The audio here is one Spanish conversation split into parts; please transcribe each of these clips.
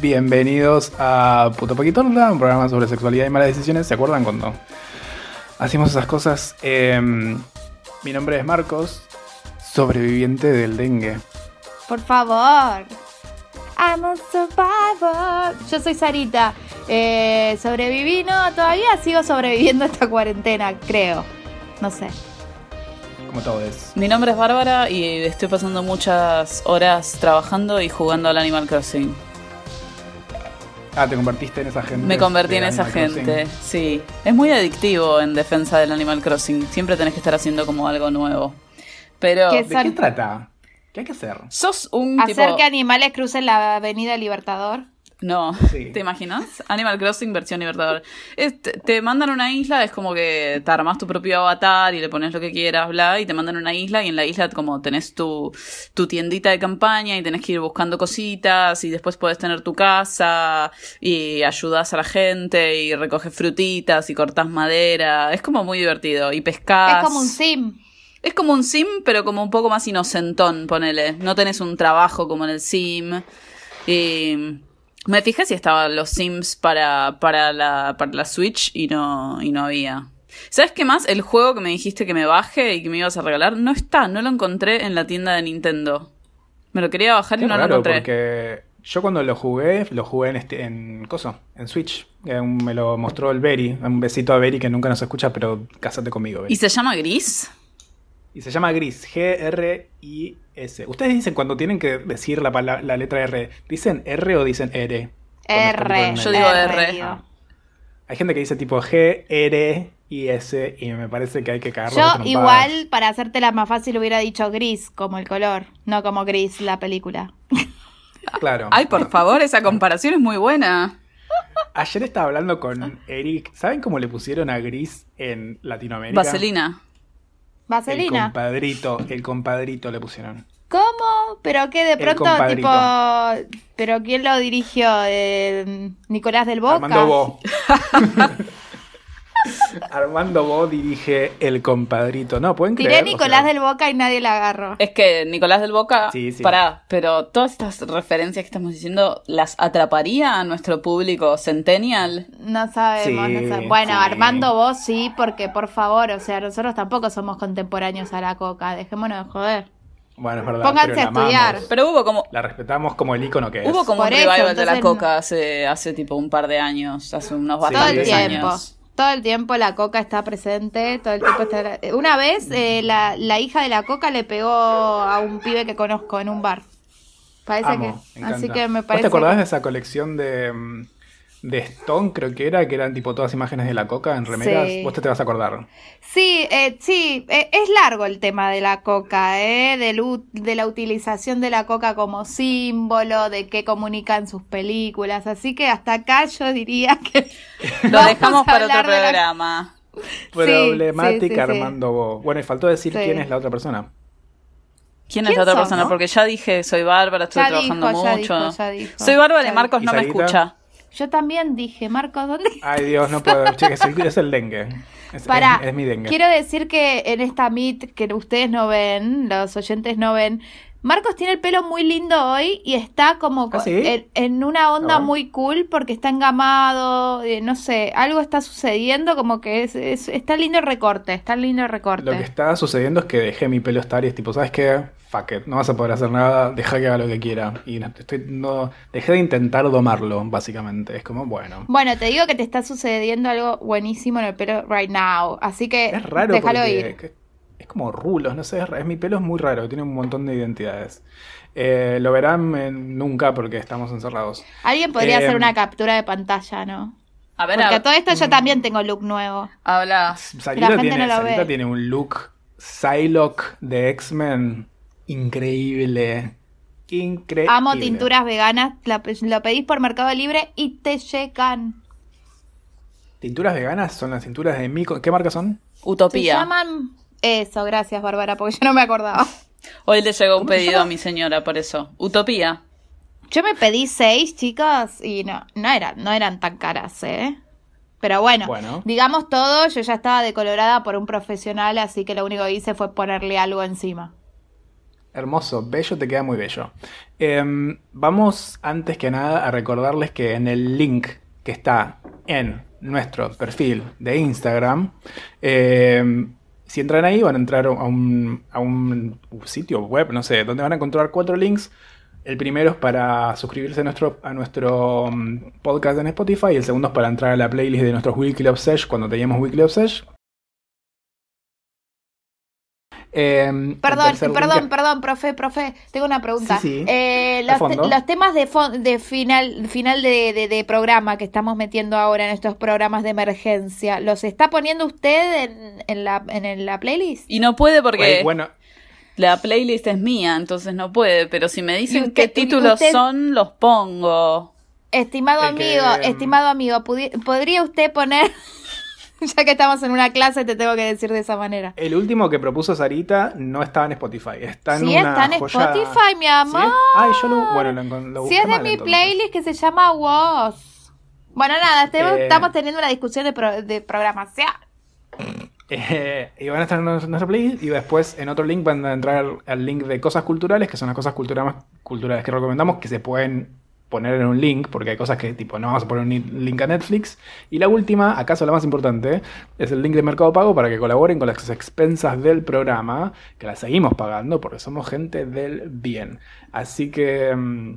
Bienvenidos a Puto Paquitorla, un programa sobre sexualidad y malas decisiones. ¿Se acuerdan cuando hacíamos esas cosas? Em, mi nombre es Marcos, sobreviviente del dengue. Por favor. I'm a survivor. Yo soy Sarita. Eh, sobreviví, no, todavía sigo sobreviviendo esta cuarentena, creo. No sé. Como todo es. Mi nombre es Bárbara y estoy pasando muchas horas trabajando y jugando al Animal Crossing. Ah, te convertiste en esa gente. Me convertí en esa Animal gente, Crossing. sí. Es muy adictivo en defensa del Animal Crossing. Siempre tenés que estar haciendo como algo nuevo. Pero ¿Qué ¿De qué trata? ¿Qué hay que hacer? sos un Hacer tipo... que animales crucen la avenida Libertador. No, Sí. ¿te imaginas? Animal Crossing versión Libertador. Es- te, mandan a una isla, es como que te armas tu propio avatar y le pones lo que quieras, bla, y te mandan a una isla y en la isla como tenés tu, tu tiendita de campaña y tenés que ir buscando cositas y después podés tener tu casa y ayudas a la gente y recoges frutitas y cortas madera. Es como muy divertido y pescas. Es como un sim. Es como un sim, pero como un poco más inocentón, ponele. No tenés un trabajo como en el sim. Y me fijé si estaban los sims para, para, la, para la Switch y no, y no había. ¿Sabes qué más? El juego que me dijiste que me baje y que me ibas a regalar no está, no lo encontré en la tienda de Nintendo. Me lo quería bajar y no lo encontré. porque yo cuando lo jugué, lo jugué en este, en Coso, en Switch. Eh, Me lo mostró el Berry. Un besito a Berry que nunca nos escucha, pero cásate conmigo, Berry. ¿Y se llama Gris? Y se llama Gris, Ustedes dicen cuando tienen que decir la, la letra R, ¿dicen R o dicen R? R. Yo digo R. Hay gente que dice tipo G, R y S y me parece que hay que cagarlo. Yo igual, para hacértela más fácil, hubiera dicho gris como el color, no como gris la película. Claro. Ay, por favor, esa comparación es muy buena. Ayer estaba hablando con Eric. ¿Saben cómo le pusieron a Gris en Latinoamérica? Vaselina. El Vaselina. compadrito, el compadrito le pusieron. ¿Cómo? ¿Pero qué de El pronto, tipo... ¿Pero quién lo dirigió? Eh, ¿Nicolás del Boca? Armando Bo. Armando Bo dirige el compadrito. No, pueden Tiré creer. O Nicolás sea, del Boca y nadie la agarró. Es que Nicolás del Boca, Sí, sí. pará, pero todas estas referencias que estamos diciendo, ¿las atraparía a nuestro público centennial? No sabemos, Sí, no sabemos. Bueno, sí. Armando vos sí, porque por favor, o sea, nosotros tampoco somos contemporáneos a la coca, dejémonos de joder. Bueno, es verdad. Pónganse pero a estudiar. amamos. Pero hubo como, La respetamos como el icono que es. hubo como Por un eso, revival de la coca hace, hace tipo un par de años, hace unos Sí, Todo el bastantes años. Todo el tiempo la coca está presente, todo el tiempo está... Una vez eh, la, la hija de la coca le pegó a un pibe que conozco en un bar. Parece Amo, que... Así que me ¿Vos parece... te acordás que- de esa colección de, mm, de Stone, creo que era, que eran tipo todas imágenes de la coca en remeras? Sí. Vos te, te vas a acordar. Sí, eh, sí, eh, es largo el tema de la coca, ¿eh? Del de la utilización de la coca como símbolo, de qué comunican sus películas, así que hasta acá yo diría que Lo dejamos para otro la- programa. Problemática sí, sí, sí. Armando Bo. Bueno, y faltó decir Sí. quién es la otra persona. ¿Quién es ¿Quién la otra persona? no? Porque ya dije, soy Bárbara, estoy Ya trabajando dijo, ya mucho. dijo, ya dijo. Soy Bárbara y Marcos no me escucha. Yo también dije, Marcos, ¿dónde? Ay, Dios, no puedo. Che, es el, es el dengue. Es, Para, es- es mi dengue. quiero decir que en esta Meet que ustedes no ven, los oyentes no ven, Marcos tiene el pelo muy lindo hoy y está como ¿Ah, sí? en, en una onda Ah, bueno. muy cool porque está engamado, eh, no sé, algo está sucediendo, como que es, es- está lindo el recorte, está lindo el recorte. Lo que está sucediendo es que dejé mi pelo estar y es tipo, ¿sabes qué? Fuck it, no vas a poder hacer nada, deja que haga lo que quiera. Y no, estoy, no, dejé de intentar domarlo, básicamente. Es como, bueno. Bueno, te digo que te está sucediendo algo buenísimo en el pelo right now, así que Es raro déjalo ir. Es como rulos, no sé, es, mi pelo es muy raro, tiene un montón de identidades. Eh, lo verán en- nunca porque estamos encerrados. Alguien podría Eh, hacer una captura de pantalla, ¿no? A ver, Porque a- todo esto yo también tengo look nuevo. habla. Sarita, gente tiene, no lo Sarita ve. tiene un look Psylocke de X-Men increíble. Increíble. Amo tinturas veganas, la- lo pedís por Mercado Libre y te llegan. ¿Tinturas veganas? Son las tinturas de Mico. ¿Qué marca son? Se Utopía. llaman... Eso, gracias Bárbara, porque yo no me acordaba. Hoy le llegó un pedido a mi señora por eso. Utopía. Yo me pedí seis, chicas, y no, no eran, no eran tan caras, ¿eh? Pero bueno, Bueno. digamos todo, yo ya estaba decolorada por un profesional, así que lo único que hice fue ponerle algo encima. Hermoso, bello, te queda muy bello. Em, vamos antes que nada a recordarles que en el link que está en nuestro perfil de Instagram, em, si entran ahí van a entrar a un, sitio web, no sé, donde van a encontrar cuatro links. El primero es para suscribirse a nuestro, mm, podcast en Spotify el segundo es para entrar a la playlist de nuestros Weekly Obsession cuando teníamos Weekly Obsession. Em, Perdón, perdón, perdón, profe, profe, tengo una pregunta. Sí, sí. Eh, los, fondo. te- los temas de, final, final de, de- de programa que estamos metiendo ahora en estos programas de emergencia, ¿los está poniendo usted en, en la, en la playlist? Y no puede porque Güey, bueno, la playlist es mía, entonces no puede. Pero si me dicen usted- qué títulos usted- son, los pongo. Estimado El que- amigo, estimado amigo, ¿podría usted poner, ya que estamos en una clase, te tengo que decir de esa manera? el último que propuso Sarita no estaba en Spotify. Está en Sí, una está en joya- Spotify, mi ¿Sí? amor. Ay, yo lo, bueno, lo, lo busqué es de mal, mi entonces. playlist que se llama Woz. Bueno, nada, estemos- Eh. estamos teniendo una discusión de, pro- de programación. Eh, y van a estar en nuestra playlist y después en otro link van a entrar al link de cosas culturales, que son las cosas culturales, culturales que recomendamos, que se pueden poner en un link, porque hay cosas que tipo no vamos a poner un link a Netflix. Y la última, acaso la más importante, es el link de Mercado Pago para que colaboren con las expensas del programa, que las seguimos pagando porque somos gente del bien. Así que... mm,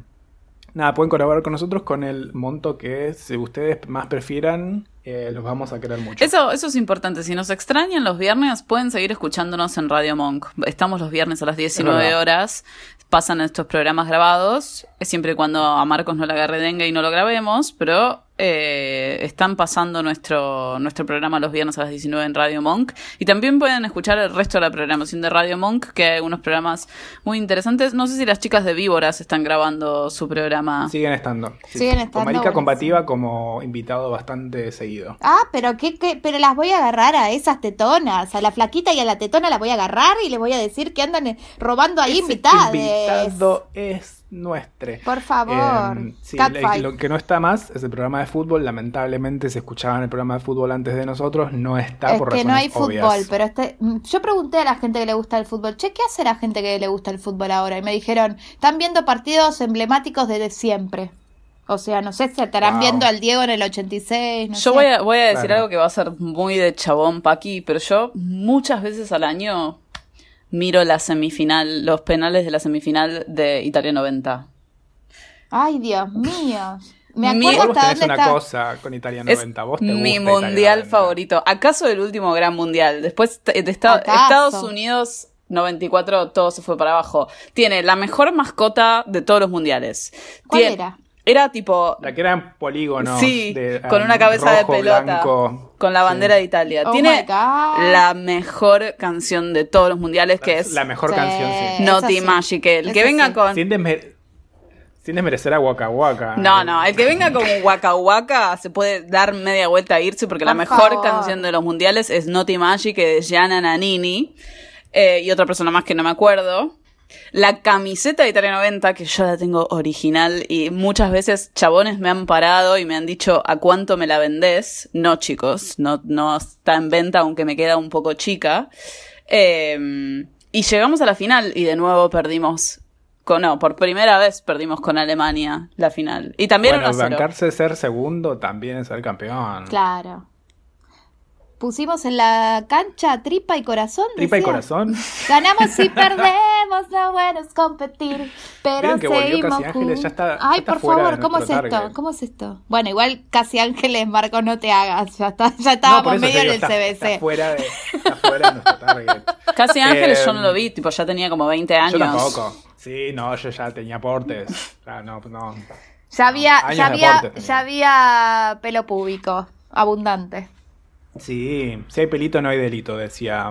Nada, pueden colaborar con nosotros con el monto que si ustedes más prefieran, eh, los vamos a querer mucho. Eso, eso es importante. Si nos extrañan los viernes, pueden seguir escuchándonos en Radio Monk. Estamos los viernes a las 19 verdad. horas. Pasan estos programas grabados, siempre y cuando a Marcos no le agarre dengue y no lo grabemos, pero eh, están pasando nuestro, nuestro programa los viernes a las 19 en Radio Monk. Y también pueden escuchar el resto de la programación de Radio Monk, que hay unos programas muy interesantes. No sé si las chicas de Víboras están grabando su programa. Siguen estando. sí, Siguen estando, Con Marica. Combativa como invitado bastante seguido. Ah, pero qué, qué- pero las voy a agarrar a esas tetonas, a la flaquita y a la tetona las voy a agarrar y les voy a decir que andan eh, robando ahí Ese invitadas. invitado es nuestro. Por favor. Eh, sí, Catfight. lo que no está más es el programa de fútbol. Lamentablemente se escuchaba en el programa de fútbol antes de nosotros. No está es por que no hay fútbol, pero este, mm, yo pregunté a la gente que le gusta el fútbol, che, ¿qué hace la gente que le gusta el fútbol ahora? Y me dijeron, están viendo partidos emblemáticos desde siempre. O sea, no sé si estarán Wow. viendo al Diego en el 86. No Yo sé. voy a, voy a decir Claro. algo que va a ser muy de chabón pa' aquí, pero yo muchas veces al año miro la semifinal, los penales de la semifinal de Italia 90. Ay, Dios mío. Me Mi- acuerdo Vos hasta dónde una está. cosa con Italia Es 90. Vos te mi gusta Italia mundial 90. favorito. ¿Acaso el último gran mundial? Después de esta- ¿Acaso? Estados Unidos 94 todo se fue para abajo. Tiene la mejor mascota de todos los mundiales. ¿Cuál era? Era tipo La que eran polígonos. Sí, de, con una cabeza de pelota. blanco. Con la Sí. bandera de Italia. Oh Tiene la mejor canción de todos los mundiales, que es La mejor Sí. canción, sí. Naughty sí. Magic. El que venga sí. con. Sin, desme- sin desmerecer a Waka Waka. No, no, el que venga con Waka Waka se puede dar media vuelta a irse porque la mejor favor. canción de los mundiales es Naughty Magic de Gianna Nannini eh, y otra persona más que no me acuerdo. La camiseta de Italia 90, que yo la tengo original y muchas veces chabones me han parado y me han dicho ¿a cuánto me la vendés? No, chicos, no, no está en venta aunque me queda un poco chica. Eh, y llegamos a la final y de nuevo perdimos Con, no, por primera vez perdimos con Alemania la final. Y también bueno, 1 a 0. bancarse ser segundo también es ser campeón. Claro. Pusimos en la cancha tripa y corazón. Tripa y corazón. Ganamos y perdemos, lo bueno es competir. Pero que seguimos. Casi Ángeles, ya está- ya Ay, está por fuera favor, ¿cómo es esto? target. ¿Cómo es esto? Bueno, igual casi Ángeles, Marco, no te hagas. Ya, está, ya estábamos medio digo, en el está, CBC. está fuera de, está fuera de nuestro target. Casi Ángeles yo no Eh, lo vi, tipo, ya tenía como 20 años. Yo tampoco. Sí, no, yo ya tenía aportes. Ah, no, no. Ya había, ya había, ya había pelo público, abundante. Sí, si hay pelito no hay delito, decía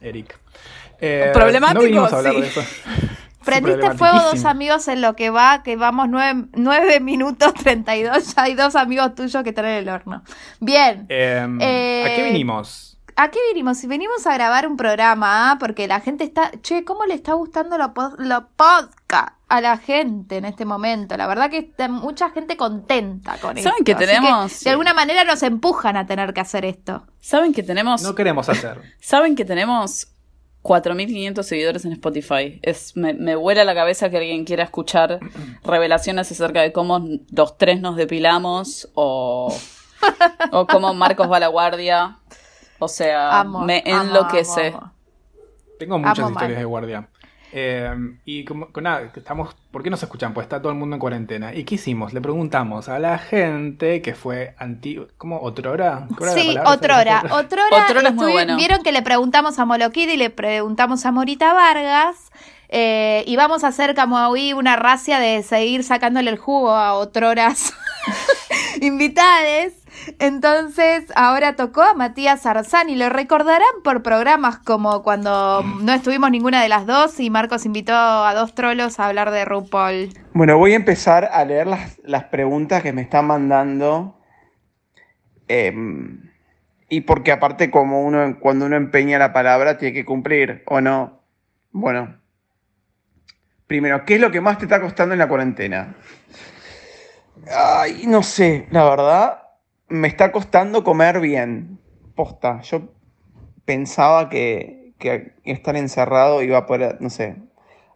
Eric. Eh, Problemático, No vinimos a hablar sí. de eso. Prendiste fuego dos amigos en lo que va, que vamos nueve, nueve minutos 32, ya hay dos amigos tuyos que traen el horno. Bien, Eh, Eh, ¿A qué vinimos? ¿a qué vinimos? Venimos a grabar un programa, ¿ah? porque la gente está, che, ¿cómo le está gustando los lo podcast a la gente en este momento? La verdad que está mucha gente contenta con esto. ¿Saben que Así tenemos- de alguna manera nos empujan a tener que hacer esto. ¿Saben que tenemos No queremos hacer. ¿Saben que tenemos 4.500 seguidores en Spotify? Es, me, me vuela la cabeza que alguien quiera escuchar revelaciones acerca de cómo los tres nos depilamos o, o cómo Marcos va a la guardia. O sea, Amo, me amo, enloquece. amo, amo. Tengo muchas Amo historias mal. de guardia. Eh, y como, con nada, que estamos, ¿por qué no se escuchan? Pues está todo el mundo en cuarentena. ¿Y qué hicimos? Le preguntamos a la gente que fue antiguo, ¿cómo? ¿Otrora? ¿Cuál era la Sí, palabra? otrora. Otrora, Otrora es muy bueno. Vieron que le preguntamos a Molokid y le preguntamos a Morita Vargas. eh, y vamos a hacer como hoy una racia de seguir sacándole el jugo a otroras invitades. Entonces, ahora tocó a Matías Arzán y lo recordarán por programas como cuando no estuvimos ninguna de las dos y Marcos invitó a dos trolos a hablar de RuPaul. Bueno, voy a empezar a leer las, las preguntas que me están mandando. Em, y porque aparte, como uno, cuando uno empeña la palabra, tiene que cumplir, ¿o no? Bueno. Primero, ¿qué es lo que más te está costando en la cuarentena? Ay, no sé, la verdad, me está costando comer bien. Posta. Yo pensaba que, estar encerrado iba a poder, no sé,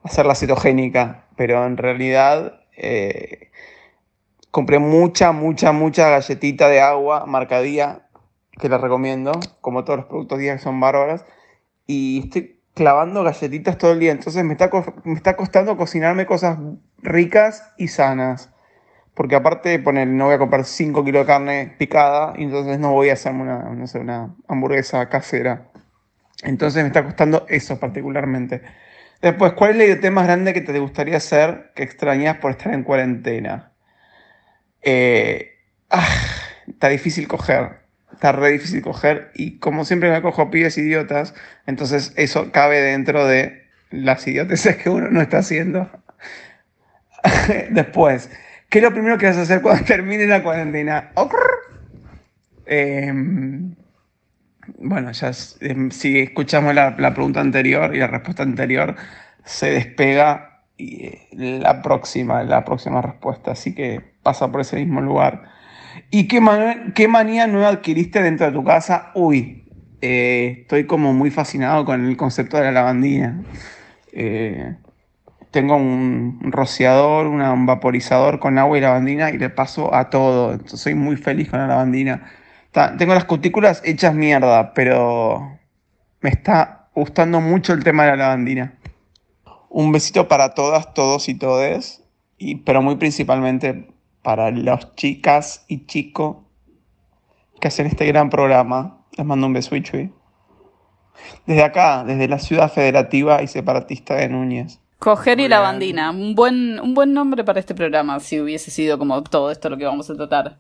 hacer la cetogénica, pero en realidad eh, compré mucha, mucha, mucha galletita de agua marca Día, que la recomiendo, como todos los productos Día que son bárbaros, y estoy clavando galletitas todo el día, entonces me está, me está costando cocinarme cosas ricas y sanas. Porque aparte, poner, no voy a comprar 5 kilos de carne picada y entonces no voy a hacerme una, no una hamburguesa casera. Entonces me está costando eso particularmente. Después, ¿cuál es la idea más grande que te gustaría hacer que extrañas por estar en cuarentena? Eh, ah, está difícil coger. Está re difícil coger. Y como siempre me cojo pibes idiotas, entonces eso cabe dentro de las idioteces que uno no está haciendo. Después, ¿qué es lo primero que vas a hacer cuando termine la cuarentena? Em, bueno, ya em, si escuchamos la, pregunta anterior y la respuesta anterior, se despega eh, la próxima, la próxima respuesta. Así que pasa por ese mismo lugar. ¿Y qué, qué manía nueva adquiriste dentro de tu casa? Uy, eh, estoy como muy fascinado con el concepto de la lavandina. Tengo un rociador, un vaporizador con agua y lavandina y le paso a todo. Entonces, soy muy feliz con la lavandina. Tengo las cutículas hechas mierda, pero me está gustando mucho el tema de la lavandina. Un besito para todas, todos y todes, y, pero muy principalmente para las chicas y chicos que hacen este gran programa. Les mando un beso y. Desde acá, desde la ciudad federativa y separatista de Núñez. Coger y Muy la bien. bandina. Un buen, un buen nombre para este programa, si hubiese sido como todo esto lo que vamos a tratar.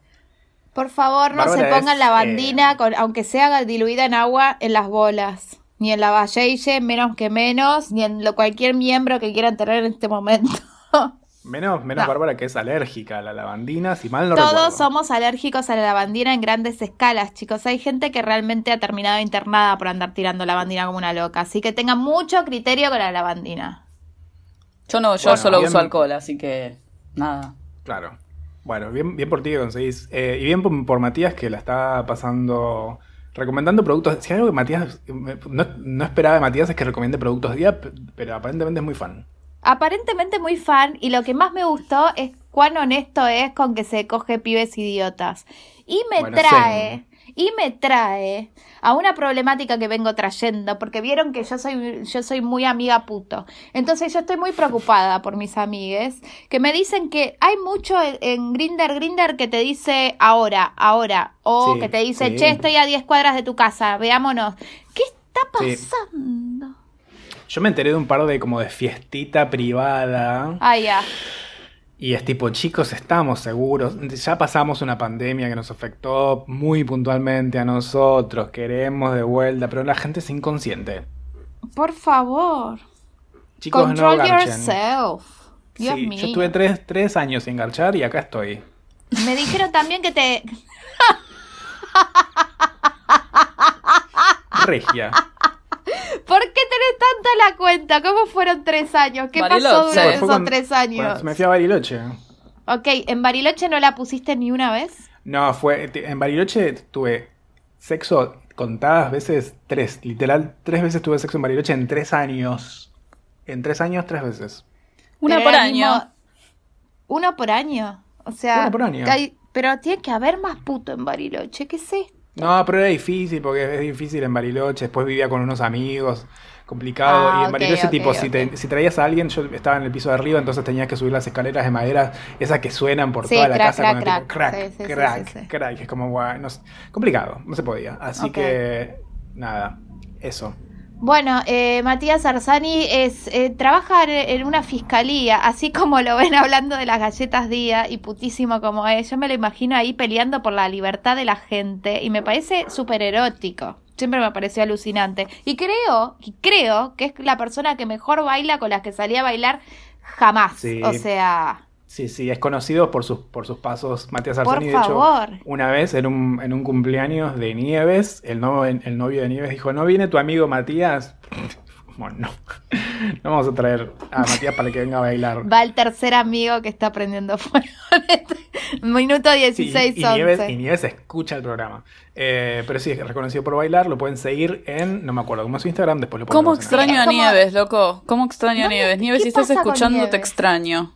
Por favor, no se pongan es, la bandina, eh, con, aunque sea diluida en agua, en las bolas. Ni en la valle, menos que menos, ni en lo, cualquier miembro que quieran tener en este momento. Menos, menos No. Bárbara que es alérgica a la lavandina, si mal no Todos recuerdo. somos alérgicos a la lavandina en grandes escalas, chicos. Hay gente que realmente ha terminado internada por andar tirando lavandina como una loca. Así que tengan mucho criterio con la lavandina. Yo no, yo Bueno, solo bien. uso alcohol, así que nada. Claro. Bueno, bien, bien por ti que conseguís. Eh, y bien por, por Matías que la está pasando. Recomendando productos. Si hay algo que Matías. No, no esperaba de Matías es que recomiende productos día, pero aparentemente es muy fan. aparentemente muy fan y lo que más me gustó es cuán honesto es con que se coge pibes idiotas. Y me Bueno, trae, y me trae a una problemática que vengo trayendo, porque vieron que yo soy, yo soy muy amiga puto. Entonces yo estoy muy preocupada por mis amigues, que me dicen que hay mucho en- Grinder Grinder que te dice ahora, ahora, o Sí, que te dice, sí. che, estoy a 10 cuadras de tu casa, veámonos. ¿Qué está Sí. pasando? Yo me enteré de un par de como de fiestita privada. Ah, ya. Y es tipo, chicos, estamos seguros. Ya pasamos una pandemia que nos afectó muy puntualmente a nosotros. Queremos de vuelta, pero la gente es inconsciente. Por favor. Chicos, Control no yourself. Dios Sí, mío. yo estuve tres, tres años sin garchar y acá estoy. Me dijeron también que te. Regia. ¿Por qué tenés tanto la cuenta? ¿Cómo fueron tres años? ¿Qué pasó durante Fue esos tres años? Me fui a Bariloche. Ok, ¿en Bariloche no la pusiste ni una vez? No, fue. En Bariloche tuve sexo contadas veces, tres. Literal, tres veces tuve sexo en Bariloche en tres años. En tres años, tres veces. Una Pero por año. mismo- ¿Uno por año? O sea. Uno por año. hay- Pero tiene que haber más puto en Bariloche. ¿Qué es esto? No, pero era difícil porque es difícil en Bariloche. Después vivía con unos amigos. Complicado. Ah, y en ok, Bariloche, tipo, si, te- si traías a alguien, yo estaba en el piso de arriba, entonces tenías que subir las escaleras de madera, esas que suenan por Sí, toda la casa. crack, tipo, crack. crack, sí, crack, sí, sí. crack. Es como, guau, no sé, complicado, no se podía. Así que, nada, eso. Bueno, eh, Matías Arzani es, eh, trabaja en, una fiscalía, así como lo ven hablando de las galletas día y putísimo como es. Yo me lo imagino ahí peleando por la libertad de la gente y me parece súper erótico. Siempre me pareció alucinante. Y creo, y creo que es la persona que mejor baila con la que salí a bailar jamás. Sí. O sea, Sí, sí, es conocido por sus, por sus pasos. Matías Por Arzani, de hecho, una vez en un, en un cumpleaños de Nieves, el, no- el novio de Nieves dijo, ¿no viene tu amigo Matías? Bueno, no. No vamos a traer a Matías para que venga a bailar. va el tercer amigo que está prendiendo fuego. en este Minuto Sí, 16, y, Nieves, 11. y Nieves escucha el programa. Eh, pero sí, es reconocido por bailar. Lo pueden seguir en, no me acuerdo, cómo es su Instagram, después lo ¿Cómo ponemos en el- extraño a Nieves, loco? ¿Cómo extraño a Nieves? ¿qué Nieves, si estás escuchando, te extraño.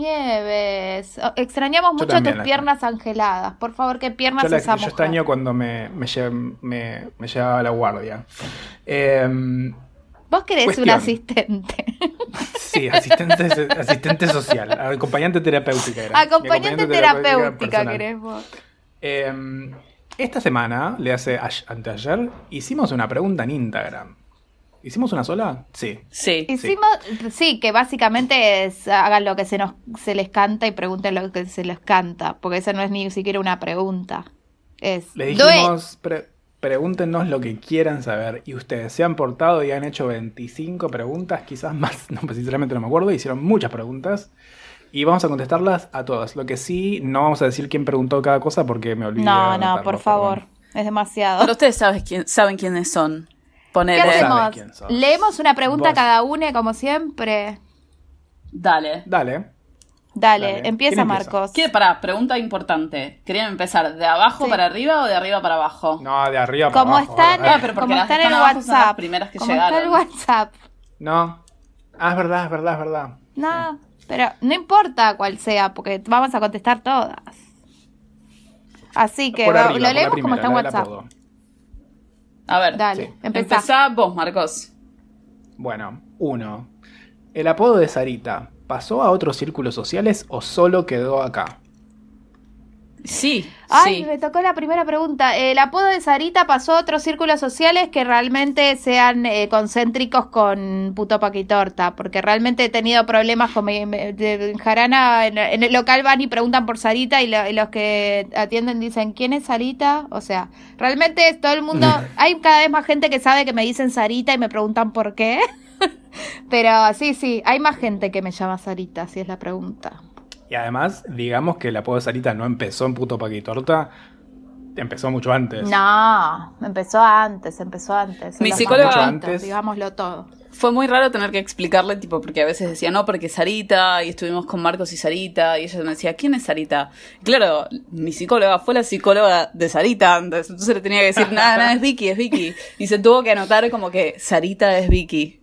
Nieves, oh, extrañamos mucho tus piernas angeladas. Por favor, ¿qué piernas Yo, la- esa yo mujer? extraño cuando me, me, lle- me- me llevaba a la guardia. Em, Vos querés un Cuestión. asistente. Sí, asistente, asistente social, acompañante terapéutica. Era. Mi Acompañante terapéutica personal. querés vos. Eh, esta semana, le hace ayer- anteayer, hicimos una pregunta en Instagram. ¿Hicimos una sola? Sí. Sí. Hicimos, sí, que básicamente es hagan lo que se nos se les canta y pregunten lo que se les canta, porque esa no es ni siquiera una pregunta. Es Le dijimos, pre- pregúntenos lo que quieran saber. Y ustedes se han portado y han hecho 25 preguntas, quizás más, no, pues sinceramente no me acuerdo. Hicieron muchas preguntas. Y vamos a contestarlas a todas. Lo que sí, no vamos a decir quién preguntó cada cosa porque me olvidé. No, no, por favor, perdón. es demasiado. Pero ustedes saben, quién, saben quiénes son. ¿Qué Ponele. sabes hacemos? Leemos una pregunta Vos. cada uno, como siempre. Dale. Dale. Dale, Dale. empieza. Marcos. ¿Qué? Pará, pregunta importante. ¿Querían empezar de abajo Sí. para arriba o de arriba para abajo? No, de arriba para Como abajo. en. Ah, pero porque como las en están son las WhatsApp. primeras que como está el llegaron. WhatsApp. No. Ah, es verdad, es verdad, es verdad. No, pero no importa cuál sea, porque vamos a contestar todas. Así que va- arriba, lo leemos como está en WhatsApp. A ver. Dale, Sí. empezá. Empezá vos, Marcos. Bueno, uno. ¿El apodo de Sarita pasó a otros círculos sociales o solo quedó acá? Sí, Ay, sí. me tocó la primera pregunta. El apodo de Sarita pasó a otros círculos sociales que realmente sean eh, concéntricos con puto paquitorta, porque realmente he tenido problemas con mi, me- de- en Jarana, en, en el local van y preguntan por Sarita y, lo- y los que atienden dicen, ¿quién es Sarita? O sea, realmente es todo el mundo, hay cada vez más gente que sabe que me dicen Sarita y me preguntan por qué. Pero sí, sí, hay más gente que me llama Sarita, si es la pregunta. Y además, digamos que apodo de Sarita no empezó en puto paquitorta, empezó mucho antes. No, empezó antes, empezó antes. Mi psicóloga- antes. digámoslo todo. Fue muy raro tener que explicarle, tipo, porque a veces decía, no, porque Sarita, y estuvimos con Marcos y Sarita, y ella me decía, ¿quién es Sarita? Y claro, mi psicóloga fue la psicóloga de Sarita antes, entonces le tenía que decir, nada, nada, es Vicky, es Vicky. Y se tuvo que anotar como que Sarita es Vicky.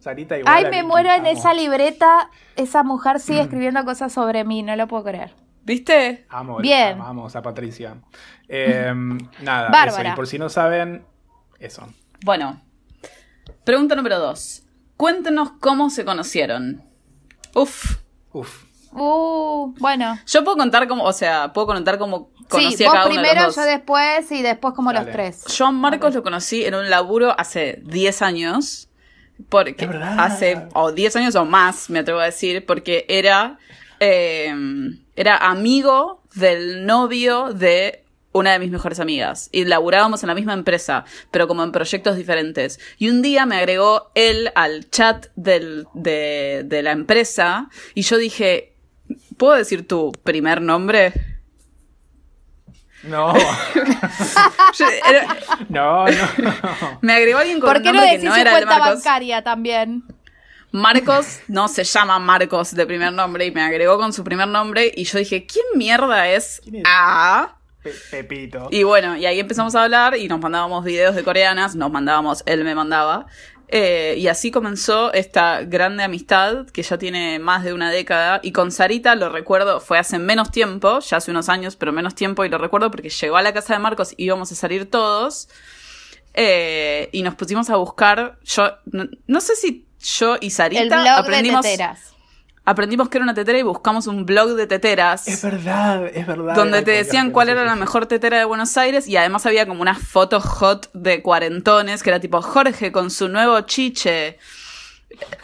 Sarita igual Ay, me Vicky, muero en esa libreta, esa mujer sigue escribiendo cosas sobre mí, no lo puedo creer. ¿Viste? Amo, Bien. amamos a Patricia. Eh, nada, Bárbara. eso. Y por si no saben, eso. Bueno. Pregunta número dos. Cuéntenos cómo se conocieron. Uf. Uf. Uh, bueno. Yo puedo contar cómo, o sea, puedo contar cómo conocí sí, a vos cada uno de primero, los yo dos. después y después como Dale. los tres. Yo a Marcos lo conocí en un laburo hace 10 años. Porque hace, o 10 años o más, me atrevo a decir, porque era, eh, era amigo del novio de una de mis mejores amigas. Y laburábamos en la misma empresa, pero como en proyectos diferentes. Y un día me agregó él al chat del, de, de la empresa y yo dije, ¿puedo decir tu primer nombre? No, no, no. me agregó alguien con ¿Por un qué no decís no su era el de cuenta Marcos. bancaria también? Marcos no se llama Marcos de primer nombre y me agregó con su primer nombre y yo dije, ¿quién mierda es? ¿Quién es? Ah. Pe- Pepito. Y bueno, y ahí empezamos a hablar y nos mandábamos videos de coreanas, nos mandábamos, él me mandaba. Eh, y así comenzó esta grande amistad que ya tiene más de una década. Y con Sarita lo recuerdo, fue hace menos tiempo, ya hace unos años, pero menos tiempo. Y lo recuerdo porque llegó a la casa de Marcos, íbamos a salir todos. eh, y nos pusimos a buscar. Yo, no, no sé si yo y Sarita El blog aprendimos, de teteras. Aprendimos que era una tetera y buscamos un blog de teteras Es verdad, es verdad. donde te decían cuál era la mejor tetera de Buenos Aires y además había como unas fotos hot de cuarentones que era tipo Jorge con su nuevo chiche.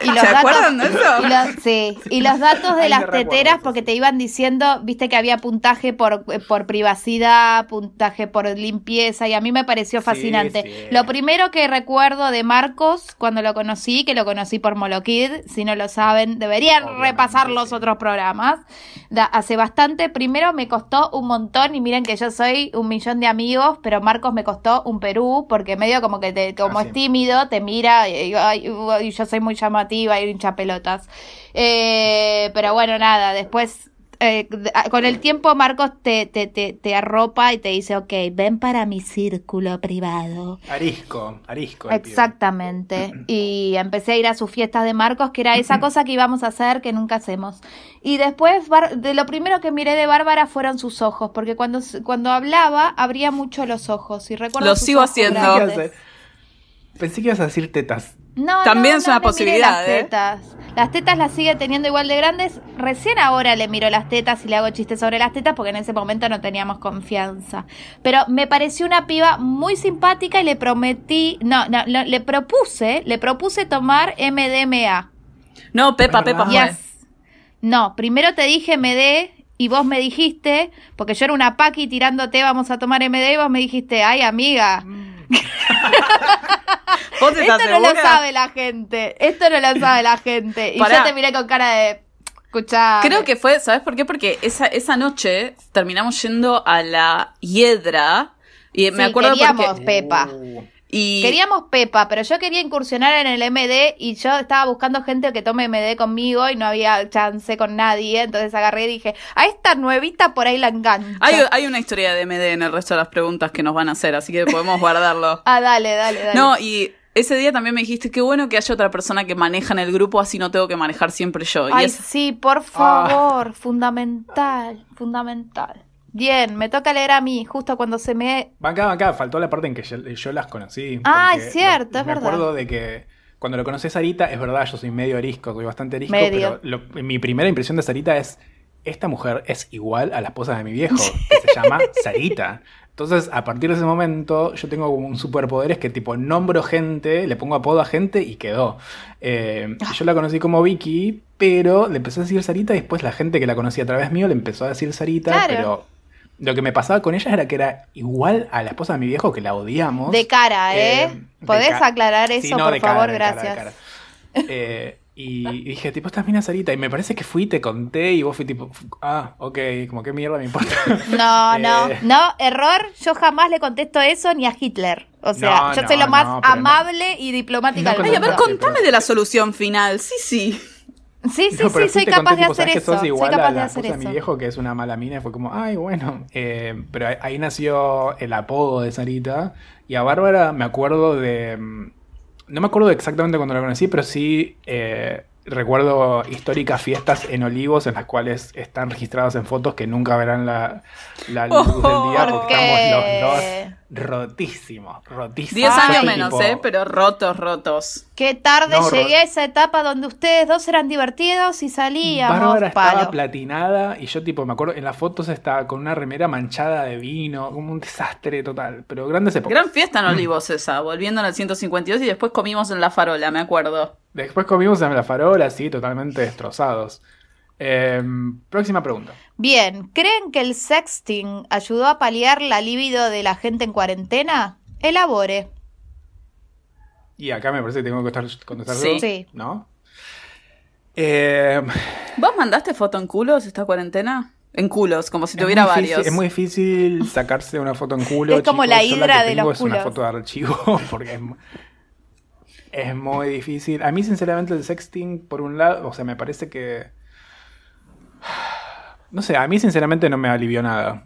Y los ¿Se datos- acuerdan de eso? Y los, sí, y los datos de Ahí las teteras, porque te iban diciendo, viste que había puntaje por, por privacidad, puntaje por limpieza, y a mí me pareció fascinante. sí. Lo primero que recuerdo de Marcos, cuando lo conocí, que lo conocí por Molokid, si no lo saben, deberían Obviamente, repasar los sí. otros programas. Da- hace bastante, primero me costó un montón, y miren que yo soy un millón de amigos, pero Marcos me costó un Perú, porque medio como que te, como Ah, es sí. tímido, te mira y, uy, yo soy muy llamativa y hincha pelotas. Eh, pero bueno, nada, después eh, con el tiempo Marcos te, te, te, te arropa y te dice, ok, ven para mi círculo privado. Arisco, arisco. Exactamente. Y empecé a ir a sus fiestas de Marcos, que era esa cosa que íbamos a hacer que nunca hacemos. Y después, Bar- de lo primero que miré de Bárbara fueron sus ojos, porque cuando, cuando hablaba, abría mucho los ojos. Y recuerdo Lo sus sigo ojos haciendo. Grandes. Pensé que ibas a decir tetas. No, También no, es no una posibilidad, las ¿eh? tetas. Las tetas las sigue teniendo igual de grandes. Recién ahora le miro las tetas y le hago chistes sobre las tetas porque en ese momento no teníamos confianza. Pero me pareció una piba muy simpática y le prometí, no, no, no, le propuse, le propuse tomar MDMA. No, Pepa, Pepa. Yes. No, primero te dije MD y vos me dijiste, porque yo era una paqui tirándote, vamos a tomar MD y vos me dijiste, ay amiga, ¿Vos te esto no lo sabe la gente. Esto no lo sabe la gente. Y Pará. yo te miré con cara de. Escuchá. Creo que fue, ¿sabes por qué? Porque esa, esa noche terminamos yendo a la Hiedra. Y me acuerdo queríamos porque. Pepa. Uh, Y, Queríamos Pepa, pero yo quería incursionar en el MD y yo estaba buscando gente que tome MD conmigo y no había chance con nadie. Entonces agarré y dije, a esta nuevita por ahí la engancho. hay, hay una historia de MD en el resto de las preguntas que nos van a hacer, así que podemos guardarlo. Ah, dale, dale, dale. No, y ese día también me dijiste qué bueno que haya otra persona que maneja en el grupo, así no tengo que manejar siempre yo. Y Ay, es- sí, por favor, fundamental, fundamental. Bien, me toca leer a mí, justo cuando se me... Acá, acá, faltó la parte en que yo, yo las conocí. Ah, es cierto, lo- es me verdad. acuerdo de que cuando lo conocí a Sarita, es verdad, yo soy medio arisco, soy bastante arisco, Medio. pero lo- mi primera impresión de Sarita es, esta mujer es igual a la esposa de mi viejo, que se llama Sarita. Entonces, a partir de ese momento, yo tengo como un superpoder, es que tipo nombro gente, le pongo apodo a gente y quedó. Eh, yo la conocí como Vicky, pero le empecé a decir Sarita y después la gente que la conocía a través mío le empezó a decir Sarita, Claro. pero lo que me pasaba con ella era que era igual a la esposa de mi viejo, que la odiamos. De cara, ¿eh? Eh, ¿Podés ca- aclarar Sí, eso, no, por de cara, favor? de cara, de Gracias. cara. Eh, y, y dije, tipo, estás mina Sarita. Y me parece que fui, te conté y vos fui tipo, ah, ok, como qué mierda me importa. No, no, Eh. no, error, yo jamás le contesto eso ni a Hitler. O sea, No, yo no, soy lo más no, pero no. amable y diplomática No, del Ay, a ver, mundo. con- contame de la solución final. Sí, sí. Sí, sí, No, sí, soy capaz de hacer ¿sabes que eso. sos Soy igual capaz a de la hacer de mi eso. viejo, que es una mala mina. Y fue como, ay, bueno. Eh, pero ahí, ahí nació el apodo de Sarita. Y a Bárbara me acuerdo de... mm, no me acuerdo exactamente cuando la conocí, pero sí eh, recuerdo históricas fiestas en Olivos en las cuales están registradas en fotos que nunca verán la, la luz Oh, del día ¿por porque qué? estamos los dos rotísimos, rotísimos. Diez años menos, tipo- ¿eh? Pero rotos, rotos. Qué tarde No, llegué a esa etapa donde ustedes dos eran divertidos y salíamos. Bárbara palo. estaba platinada y yo tipo me acuerdo en las fotos estaba con una remera manchada de vino, como un desastre total, pero grandes épocas. Gran fiesta en Olivos esa, volviendo en el 152 y después comimos en La Farola, me acuerdo. Después comimos en la farola, sí, totalmente destrozados. Em, próxima pregunta. Bien, ¿creen que el sexting ayudó a paliar la libido de la gente en cuarentena? Elabore. Y acá me parece que tengo que estar- contestar Sí. Sí. ¿no? Em, ¿Vos mandaste foto en culos esta cuarentena? En culos, como si tuviera difícil- varios. Es muy difícil sacarse una foto en culo. Es como chicos. la hidra de tengo los es una culos. foto de archivo porque es, es muy difícil. A mí, sinceramente, el sexting, por un lado, o sea, me parece que. No sé, a mí, sinceramente, no me alivió nada.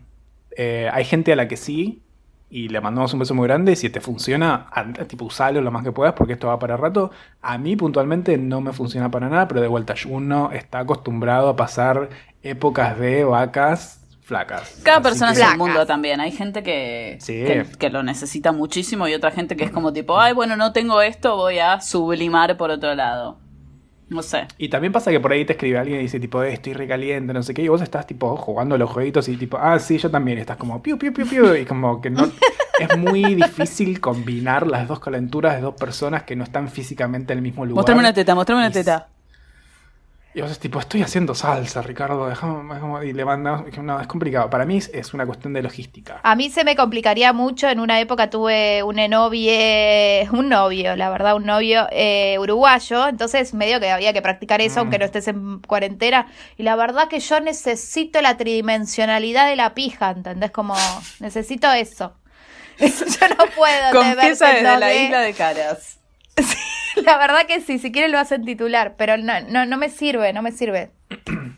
Eh, hay gente a la que sí, y le mandamos un beso muy grande. Si te funciona, tipo, usalo lo más que puedas porque esto va para rato. A mí, puntualmente, no me funciona para nada, pero de vuelta, uno está acostumbrado a pasar épocas de vacas flacas. Cada Así persona que- es un mundo también. Hay gente que, Sí. que, que lo necesita muchísimo y otra gente que es como tipo, ay, bueno, no tengo esto, voy a sublimar por otro lado. No sé. Y también pasa que por ahí te escribe alguien y dice tipo, "Eh, estoy recaliente, no sé qué, y vos estás tipo jugando a los jueguitos y tipo, ah, sí, yo también, y estás como, piu, piu, piu, piu, y como que no, es muy difícil combinar las dos calenturas de dos personas que no están físicamente en el mismo lugar. Mostrame una teta, mostrame una teta. Y vos es tipo, estoy haciendo salsa, Ricardo, déjame, déjame", y le mandas, no, es complicado. Para mí es, es una cuestión de logística. A mí se me complicaría mucho. En una época tuve un novio, un novio, la verdad, un novio eh, uruguayo. Entonces, medio que había que practicar eso, Mm. aunque no estés en cuarentena. Y la verdad que yo necesito la tridimensionalidad de la pija, ¿entendés? Como, necesito eso. yo no puedo. te Confiesa desde la 2D. isla de caras. La verdad que sí, si quieren lo hacen titular, pero no, no, no me sirve, no me sirve.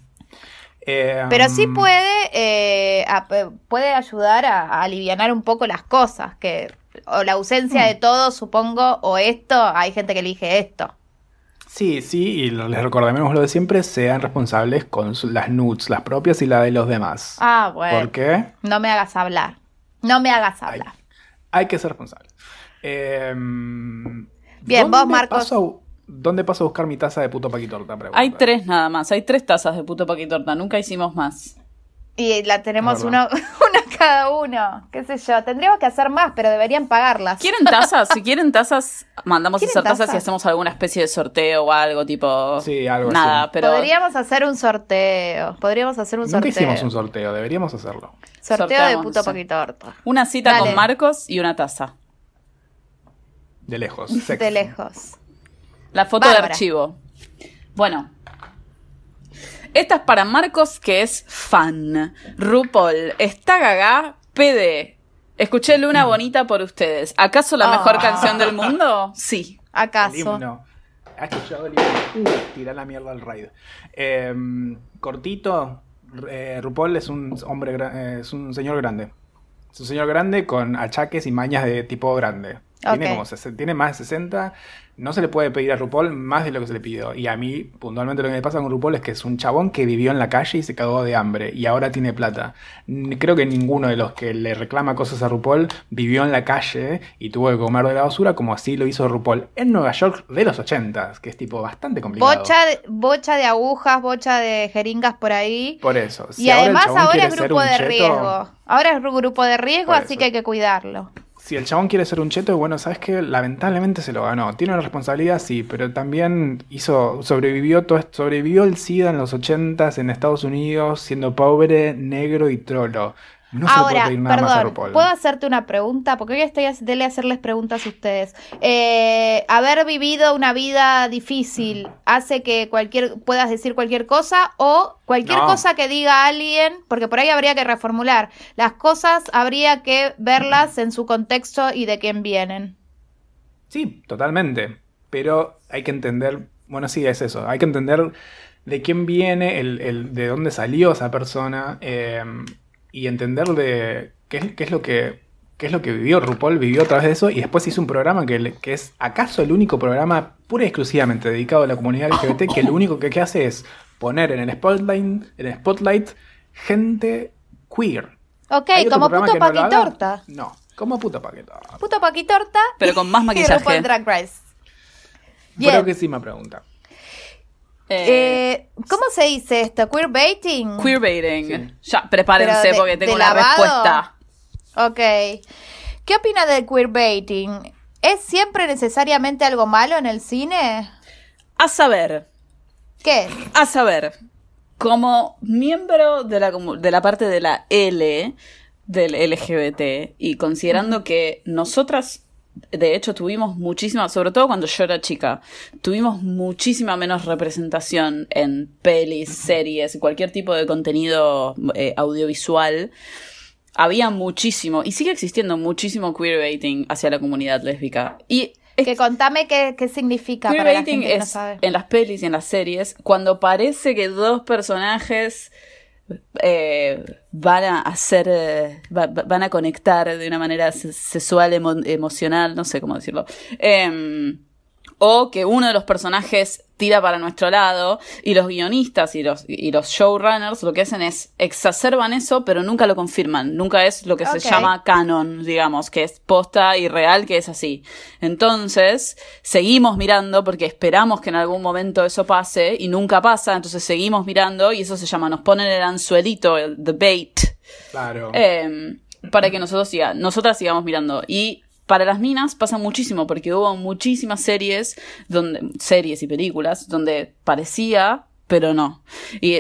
Eh, Pero sí mm, puede, eh, a- puede ayudar a, a alivianar un poco las cosas, que o la ausencia Mm. de todo, supongo, o esto, hay gente que elige esto. Sí, sí, y les recordamos lo de siempre, sean responsables con las nudes, las propias y las de los demás. Ah, bueno. ¿Por qué? No me hagas hablar. No me hagas Hay, hablar. hay que ser responsables. Em, Bien, ¿dónde vos, Marcos. paso ¿Dónde paso a buscar mi taza de puto paquitorta? Pregunta. Hay tres nada más, hay tres tazas de puto paquitorta, nunca hicimos más. Y la tenemos uno, una cada uno. ¿Qué sé yo? Tendríamos que hacer más, pero deberían pagarlas. ¿Quieren tazas? Si quieren tazas, mandamos a ¿Quieren hacer tazas y hacemos alguna especie de sorteo o algo tipo. Sí, algo así. Nada, pero. Podríamos hacer un sorteo. Podríamos hacer un Nunca sorteo. hicimos un sorteo, deberíamos hacerlo. sorteo de puto sí. paquitorta. Una cita Dale. con Marcos y una taza. De lejos. De sexy. lejos. La foto de archivo. Bueno. Esta es para Marcos, que es fan. RuPaul, está gaga, PD. Escuché Luna Bonita por ustedes. ¿Acaso la mejor Ah. canción del mundo? Sí. ¿Acaso? ¿Has escuchado el himno? Uh, tirá la mierda al raid. Em, cortito, eh, RuPaul es un hombre, eh, es un señor grande. Es un señor grande con achaques y mañas de tipo grande. Tiene, como tiene más de 60. No se le puede pedir a RuPaul más de lo que se le pidió. Y a mí, puntualmente, lo que me pasa con RuPaul es que es un chabón que vivió en la calle y se cagó de hambre. Y ahora tiene plata. Creo que ninguno de los que le reclama cosas a RuPaul vivió en la calle y tuvo que comer de la basura como así lo hizo RuPaul en Nueva York de los 80, que es tipo bastante complicado. Bocha de, bocha de agujas, bocha de jeringas por ahí. Por eso. Si y ahora además ahora es grupo de cheto- riesgo. Ahora es gru- grupo de riesgo, así que hay que cuidarlo. Si el chabón quiere ser un cheto, bueno, sabes que lamentablemente se lo ganó. Tiene una responsabilidad, sí, pero también hizo, sobrevivió todo sobrevivió el SIDA en los 80s en Estados Unidos, siendo pobre, negro y trolo. No se le puede Ahora, pedir nada más a perdón, RuPaul. ¿puedo hacerte una pregunta? Porque hoy estoy a- dele hacerles preguntas a ustedes. Eh, haber vivido una vida difícil hace que cualquier puedas decir cualquier cosa o cualquier No. cosa que diga alguien, porque por ahí habría que reformular. Las cosas habría que verlas en su contexto y de quién vienen. Sí, totalmente. Pero hay que entender, bueno, sí, es eso. Hay que entender de quién viene, el, el- de dónde salió esa persona eh, y entender de qué es, qué es lo que qué es lo que vivió RuPaul, vivió a través de eso y después hizo un programa que, que es acaso el único programa pura y exclusivamente dedicado a la comunidad LGBT que lo único que, que hace es poner en el spotlight, en el spotlight gente queer. Ok, ¿Hay otro como puto no paquitorta. No, como puto paquitorta. Puto paquitorta. Pero con más maquillaje. Drag Race. Bien. Creo que sí me pregunta. Eh, Eh, ¿Cómo se dice esto? ¿Queerbaiting? queerbaiting. Ya, prepárense de- porque tengo una lavado. respuesta. Ok. ¿Qué opina del queerbaiting? ¿Es siempre necesariamente algo malo en el cine? A saber, ¿Qué? a saber, como miembro de la, de la parte de la L del LGBT y considerando que nosotras, de hecho, tuvimos muchísima, sobre todo cuando yo era chica, tuvimos muchísima menos representación en pelis, series y cualquier tipo de contenido eh, audiovisual. Había muchísimo, y sigue existiendo muchísimo queerbaiting hacia la comunidad lésbica. Y es Que contame qué, qué significa para la Queerbaiting gente que no es sabe. en las pelis y en las series cuando parece que dos personajes eh, van a hacer, eh, va- va- van a conectar de una manera se- sexual, emo- emocional, no sé cómo decirlo. Em, o que uno de los personajes tira para nuestro lado y los guionistas y los, y los showrunners lo que hacen es exacerban eso pero nunca lo confirman, nunca es lo que se llama canon, digamos, que es posta y real que es así. Entonces, seguimos mirando porque esperamos que en algún momento eso pase y nunca pasa, entonces seguimos mirando y eso se llama, nos ponen el anzuelito, el bait, Claro. eh, para que nosotros siga, nosotras sigamos mirando. Y para las minas pasa muchísimo, porque hubo muchísimas series, donde, series y películas, donde parecía, pero no. Y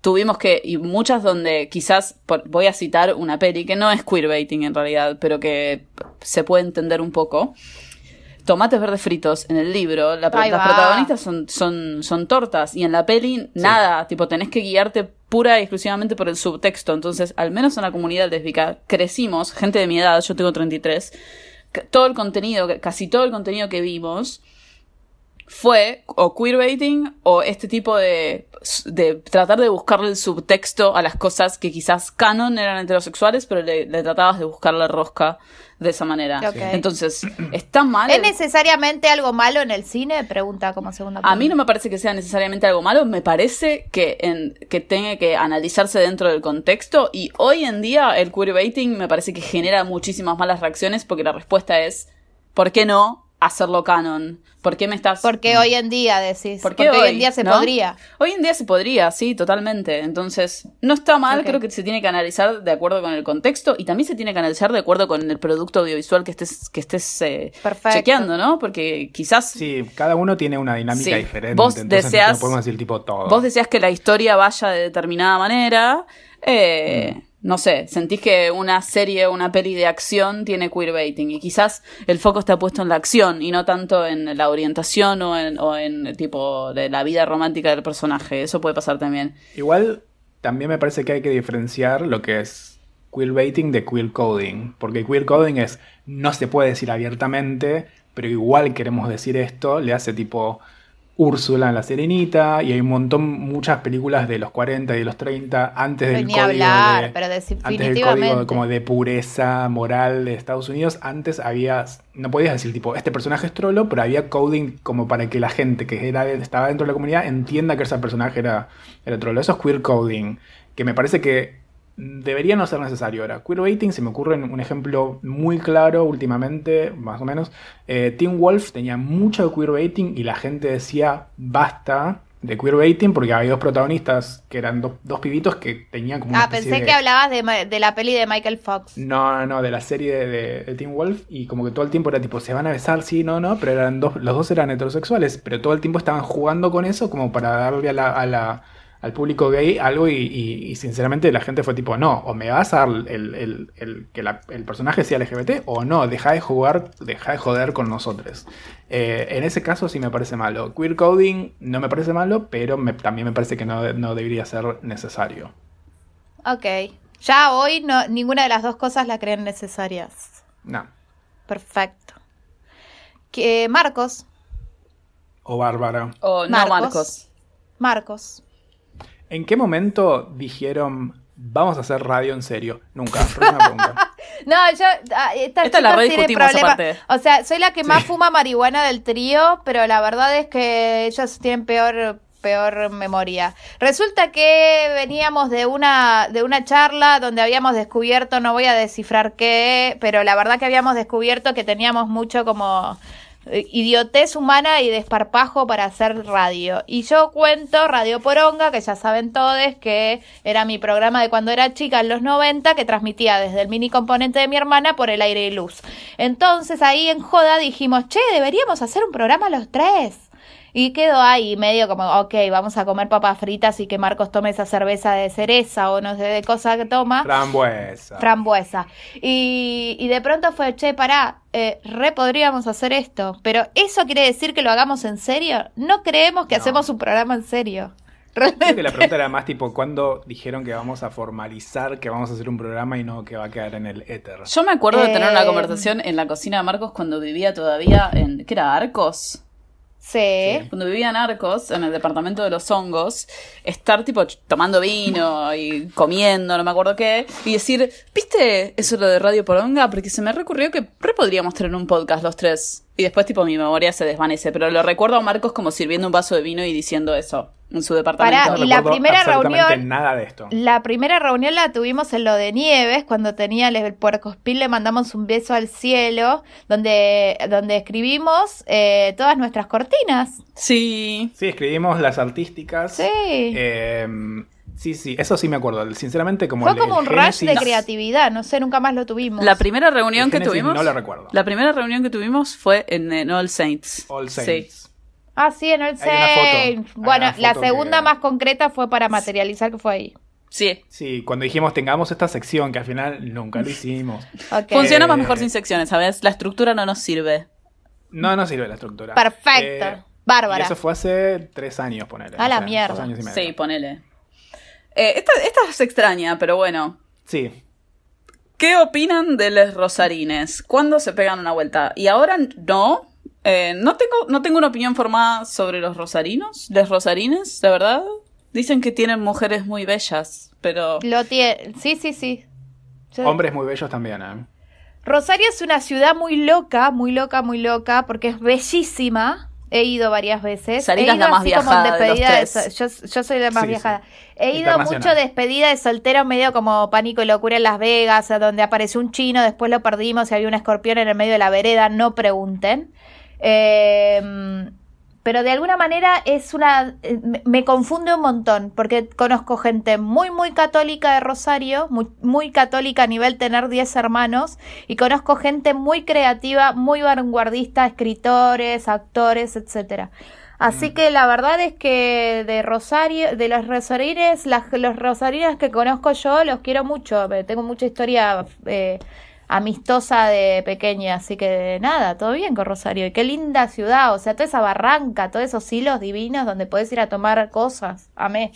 tuvimos que, y muchas donde quizás, por- voy a citar una peli que no es queerbaiting en realidad, pero que se puede entender un poco. Tomates verdes fritos en el libro, la- las protagonistas son, son, son tortas y en la peli nada, tipo tenés que guiarte pura y exclusivamente por el subtexto. Entonces, al menos en la comunidad lésbica, crecimos, gente de mi edad, yo tengo 33, c- todo el contenido, casi todo el contenido que vimos fue o queerbaiting o este tipo de, de tratar de buscarle el subtexto a las cosas que quizás canon eran heterosexuales, pero le, le tratabas de buscarle rosca de esa manera. Ok. Entonces, está mal. ¿Es necesariamente algo malo en el cine? Pregunta como segunda a mí pregunta. no me parece que sea necesariamente algo malo, me parece que, en, que tenga que analizarse dentro del contexto y hoy en día el queerbaiting me parece que genera muchísimas malas reacciones porque la respuesta es ¿por qué no hacerlo canon? ¿Por qué me estás...? Porque hoy en día decís. ¿Por qué porque hoy en día se no? podría. Hoy en día se podría, sí, totalmente. Entonces, no está mal, creo que se tiene que analizar de acuerdo con el contexto y también se tiene que analizar de acuerdo con el producto audiovisual que estés, que estés eh, chequeando, ¿no? Porque quizás Sí, cada uno tiene una dinámica Sí. diferente. Vos entonces deseas- no podemos decir tipo todo. Vos decías que la historia vaya de determinada manera. eh, No sé, sentís que una serie o una peli de acción tiene queerbaiting y quizás el foco está puesto en la acción y no tanto en la orientación o en, o en tipo de la vida romántica del personaje. Eso puede pasar también. Igual también me parece que hay que diferenciar lo que es queerbaiting de queer coding. Porque queer coding es, no se puede decir abiertamente, pero igual queremos decir esto. Le hace tipo Úrsula en La Sirenita y hay un montón, muchas películas de los 40 y de los 30 antes del código hablar, de- pero antes del código como de pureza moral de Estados Unidos, antes había, no podías decir tipo, este personaje es trolo, pero había coding como para que la gente que era, estaba dentro de la comunidad entienda que ese personaje era, era trolo. Eso es queer coding, que me parece que debería no ser necesario ahora. Queerbaiting se me ocurre un ejemplo muy claro últimamente, más o menos. Eh, Teen Wolf tenía mucho queerbaiting y la gente decía basta de queerbaiting porque había dos protagonistas que eran dos, dos pibitos que tenían como una Ah, pensé de- que hablabas de, de la peli de Michael Fox. no, no, no, de la serie de, de, de Teen Wolf y como que todo el tiempo era tipo, se van a besar, sí, no, no, pero eran dos, los dos eran heterosexuales, pero todo el tiempo estaban jugando con eso como para darle a la, a la- al público gay algo y, y- y sinceramente la gente fue tipo, no, o me vas a dar el, el- el- que la- el personaje sea LGBT o no, deja de jugar, deja de joder con nosotros. Eh, en ese caso sí me parece malo. Queer coding no me parece malo, pero me- también me parece que no, no debería ser necesario. Ok. Ya hoy no, ninguna de las dos cosas la creen necesarias. No. Perfecto. Que, Marcos. O Bárbara. O no, Marcos. Marcos. Marcos. ¿En qué momento dijeron Vamos a hacer radio en serio. Nunca. No, yo. ah, Esta, Esta la chica tiene rediscutimos, problemas. aparte. O sea, soy la que más fuma marihuana del trío, pero la verdad es que ellos tienen peor peor memoria. Resulta que veníamos de una de una charla donde habíamos descubierto, no voy a descifrar qué, pero la verdad que habíamos descubierto que teníamos mucho como eh, idiotez humana y desparpajo para hacer radio. Y yo cuento Radio Poronga, que ya saben todos, que era mi programa de cuando era chica en los 90, que transmitía desde el mini componente de mi hermana por el aire y luz. Entonces ahí en Joda dijimos, che, deberíamos hacer un programa los tres. Y quedó ahí medio como, ok, vamos a comer papas fritas y que Marcos tome esa cerveza de cereza o no sé de cosa que toma Frambuesa. frambuesa. Y, y de pronto fue, che, pará, eh, re podríamos hacer esto. Pero ¿eso quiere decir que lo hagamos en serio? No creemos que No. hacemos un programa en serio. Creo que Realmente. la pregunta era más tipo, ¿cuándo dijeron que vamos a formalizar que vamos a hacer un programa y no que va a quedar en el éter? Yo me acuerdo de tener una Eh, conversación en la cocina de Marcos cuando vivía todavía en. ¿Qué era? ¿Arcos? Sí. Cuando vivía en Arcos, en el departamento de los hongos, estar tipo tomando vino y comiendo, no me acuerdo qué, y decir, ¿viste eso lo de Radio Poronga? Porque se me recurrió que re podríamos tener un podcast los tres. Y después tipo mi memoria se desvanece, pero lo recuerdo a Marcos como sirviendo un vaso de vino y diciendo eso en su departamento. Pará, No y la primera reunión- nada de esto. La primera reunión la tuvimos en lo de Nieves, cuando tenía el, el puercospil, le mandamos un beso al cielo, donde, donde escribimos eh, todas nuestras cortinas. Sí. Sí, escribimos las artísticas. Sí. Eh, sí, sí, eso sí me acuerdo. Sinceramente, como Fue el- como el un rush de creatividad, no sé, nunca más lo tuvimos. La primera reunión el que tuvimos. No lo recuerdo. La primera reunión que tuvimos fue en, en All Saints. All Sí. Saints. Ah, sí, en el Hay una foto, hay Saint. Bueno, la segunda que- más concreta fue para materializar que fue ahí. Sí. Sí, cuando dijimos tengamos esta sección, que al final nunca lo hicimos. Ok. Funciona más Eh, mejor sin secciones, ¿sabes? La estructura no nos sirve. No, no sirve la estructura. Perfecto. Eh, Bárbara. Y eso fue hace tres años, ponele. A la o sea, mierda. dos años y medio. Sí, ponele. Eh, esta, esta es extraña, pero bueno. Sí. ¿Qué opinan de los rosarines? ¿Cuándo se pegan una vuelta? Y ahora no. Eh, no, tengo, no tengo una opinión formada sobre los rosarinos, los rosarines, la verdad. Dicen que tienen mujeres muy bellas, pero... Lo tiene. Sí, sí, sí. Yo- Hombres muy bellos también, ¿eh? Rosario es una ciudad muy loca, muy loca, muy loca, porque es bellísima. He ido varias veces. Sarita He es la ido más así como en viajada de de yo, yo soy la más Sí, viajada. He ido mucho despedida de soltero, medio como pánico y locura en Las Vegas, donde apareció un chino, después lo perdimos y había un escorpión en el medio de la vereda. No pregunten. Eh, pero de alguna manera es una eh, me- confunde un montón porque conozco gente muy muy católica de Rosario muy, muy católica a nivel tener 10 hermanos y conozco gente muy creativa muy vanguardista escritores actores etcétera. Así que la verdad es que de Rosario de los rosarines las, los rosarines que conozco yo los quiero mucho tengo mucha historia eh, amistosa de pequeña, así que nada, todo bien con Rosario. Y qué linda ciudad, o sea, toda esa barranca, todos esos hilos divinos donde podés ir a tomar cosas. Amé.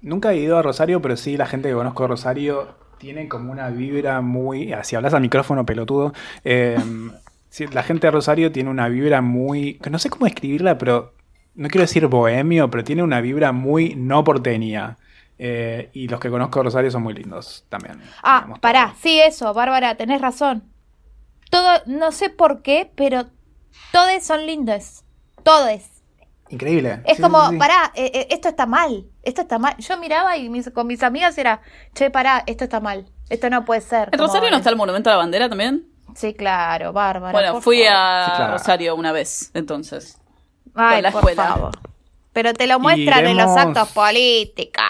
Nunca he ido a Rosario, pero sí la gente que conozco de Rosario tiene como una vibra muy. ah, Si hablas al micrófono, pelotudo. sí, la gente de Rosario tiene una vibra muy. No sé cómo describirla, pero. No quiero decir bohemio, pero tiene una vibra muy no porteña. Eh, y los que conozco de Rosario son muy lindos también. Ah, digamos, pará, sí, eso, Bárbara, tenés razón. Todo, no sé por qué, pero todos son lindos. Todos. Increíble. Es Sí, como, sí, sí. pará, eh, eh, esto está mal, esto está mal. Yo miraba y mis- con mis amigas era, che, pará, esto está mal, esto no puede ser. ¿En Rosario no está el Monumento a la Bandera también? Sí, claro, Bárbara. Bueno, por fui favor. a Sí, claro. Rosario una vez, entonces. Ay, la por escuela. favor. Pero te lo muestran en los actos políticos.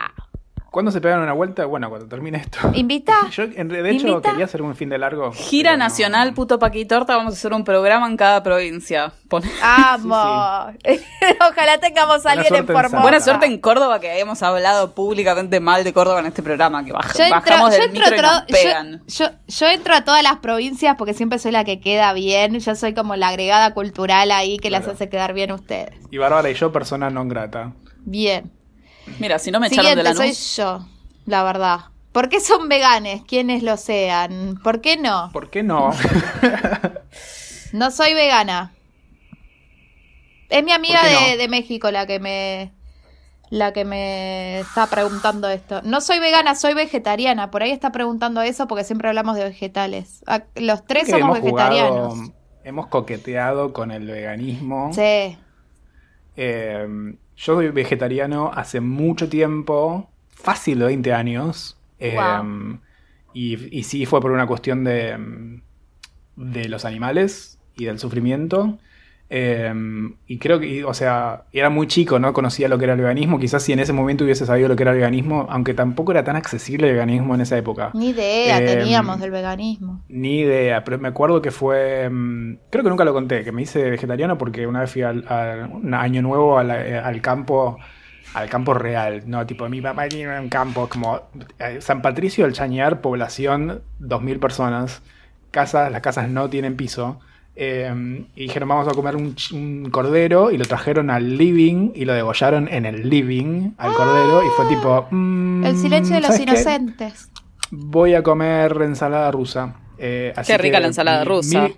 ¿Cuándo se pegan una vuelta? Bueno, cuando termine esto. ¿Invita? Yo, en- de hecho, ¿Invita? quería hacer un fin de largo. Gira pero no- nacional, puto paquitorta, vamos a hacer un programa en cada provincia. Pon- Amo. Ojalá tengamos a alguien en Formosa. Buena suerte en Córdoba, que hayamos hablado públicamente mal de Córdoba en este programa, que baj- Yo entro, bajamos yo del entro micro y nos pegan. yo, yo- yo entro a todas las provincias porque siempre soy la que queda bien. Yo soy como la agregada cultural ahí que las hace quedar bien ustedes. Y Bárbara y yo, persona non grata. Bien. Mira, si no me echaron de la soy luz. yo, la verdad. ¿Por qué son veganes? Quienes lo sean. ¿Por qué no? ¿Por qué no? No soy vegana. Es mi amiga ¿Por qué de, no? de México la que me, la que me está preguntando esto. No soy vegana, soy vegetariana. Por ahí está preguntando eso porque siempre hablamos de vegetales. Los tres Creo somos hemos jugado- vegetarianos. hemos coqueteado con el veganismo. Sí. Eh, yo soy vegetariano hace mucho tiempo, fácil de 20 años. Eh, y, y sí fue por una cuestión de, de los animales y del sufrimiento. Eh, y creo que, o sea, era muy chico, ¿no? Conocía lo que era el veganismo. Quizás si en ese momento hubiese sabido lo que era el veganismo, aunque tampoco era tan accesible el veganismo en esa época. Ni idea Eh, teníamos del veganismo. Ni idea, pero me acuerdo que fue. mm, Creo que nunca lo conté, que me hice vegetariano porque una vez fui al, al- un año nuevo al, eh, al campo. Al campo real, ¿no? Tipo, mi papá tiene un campo como eh, San Patricio del Chañar, población 2.000 personas, casas, las casas no tienen piso. Eh, y dijeron, vamos a comer un, cordero, y lo trajeron al living, y lo degollaron en el living al cordero, y fue tipo... mm, El silencio de los inocentes. Voy a comer ensalada rusa. Eh, así Qué rica que la ensalada mi- rusa.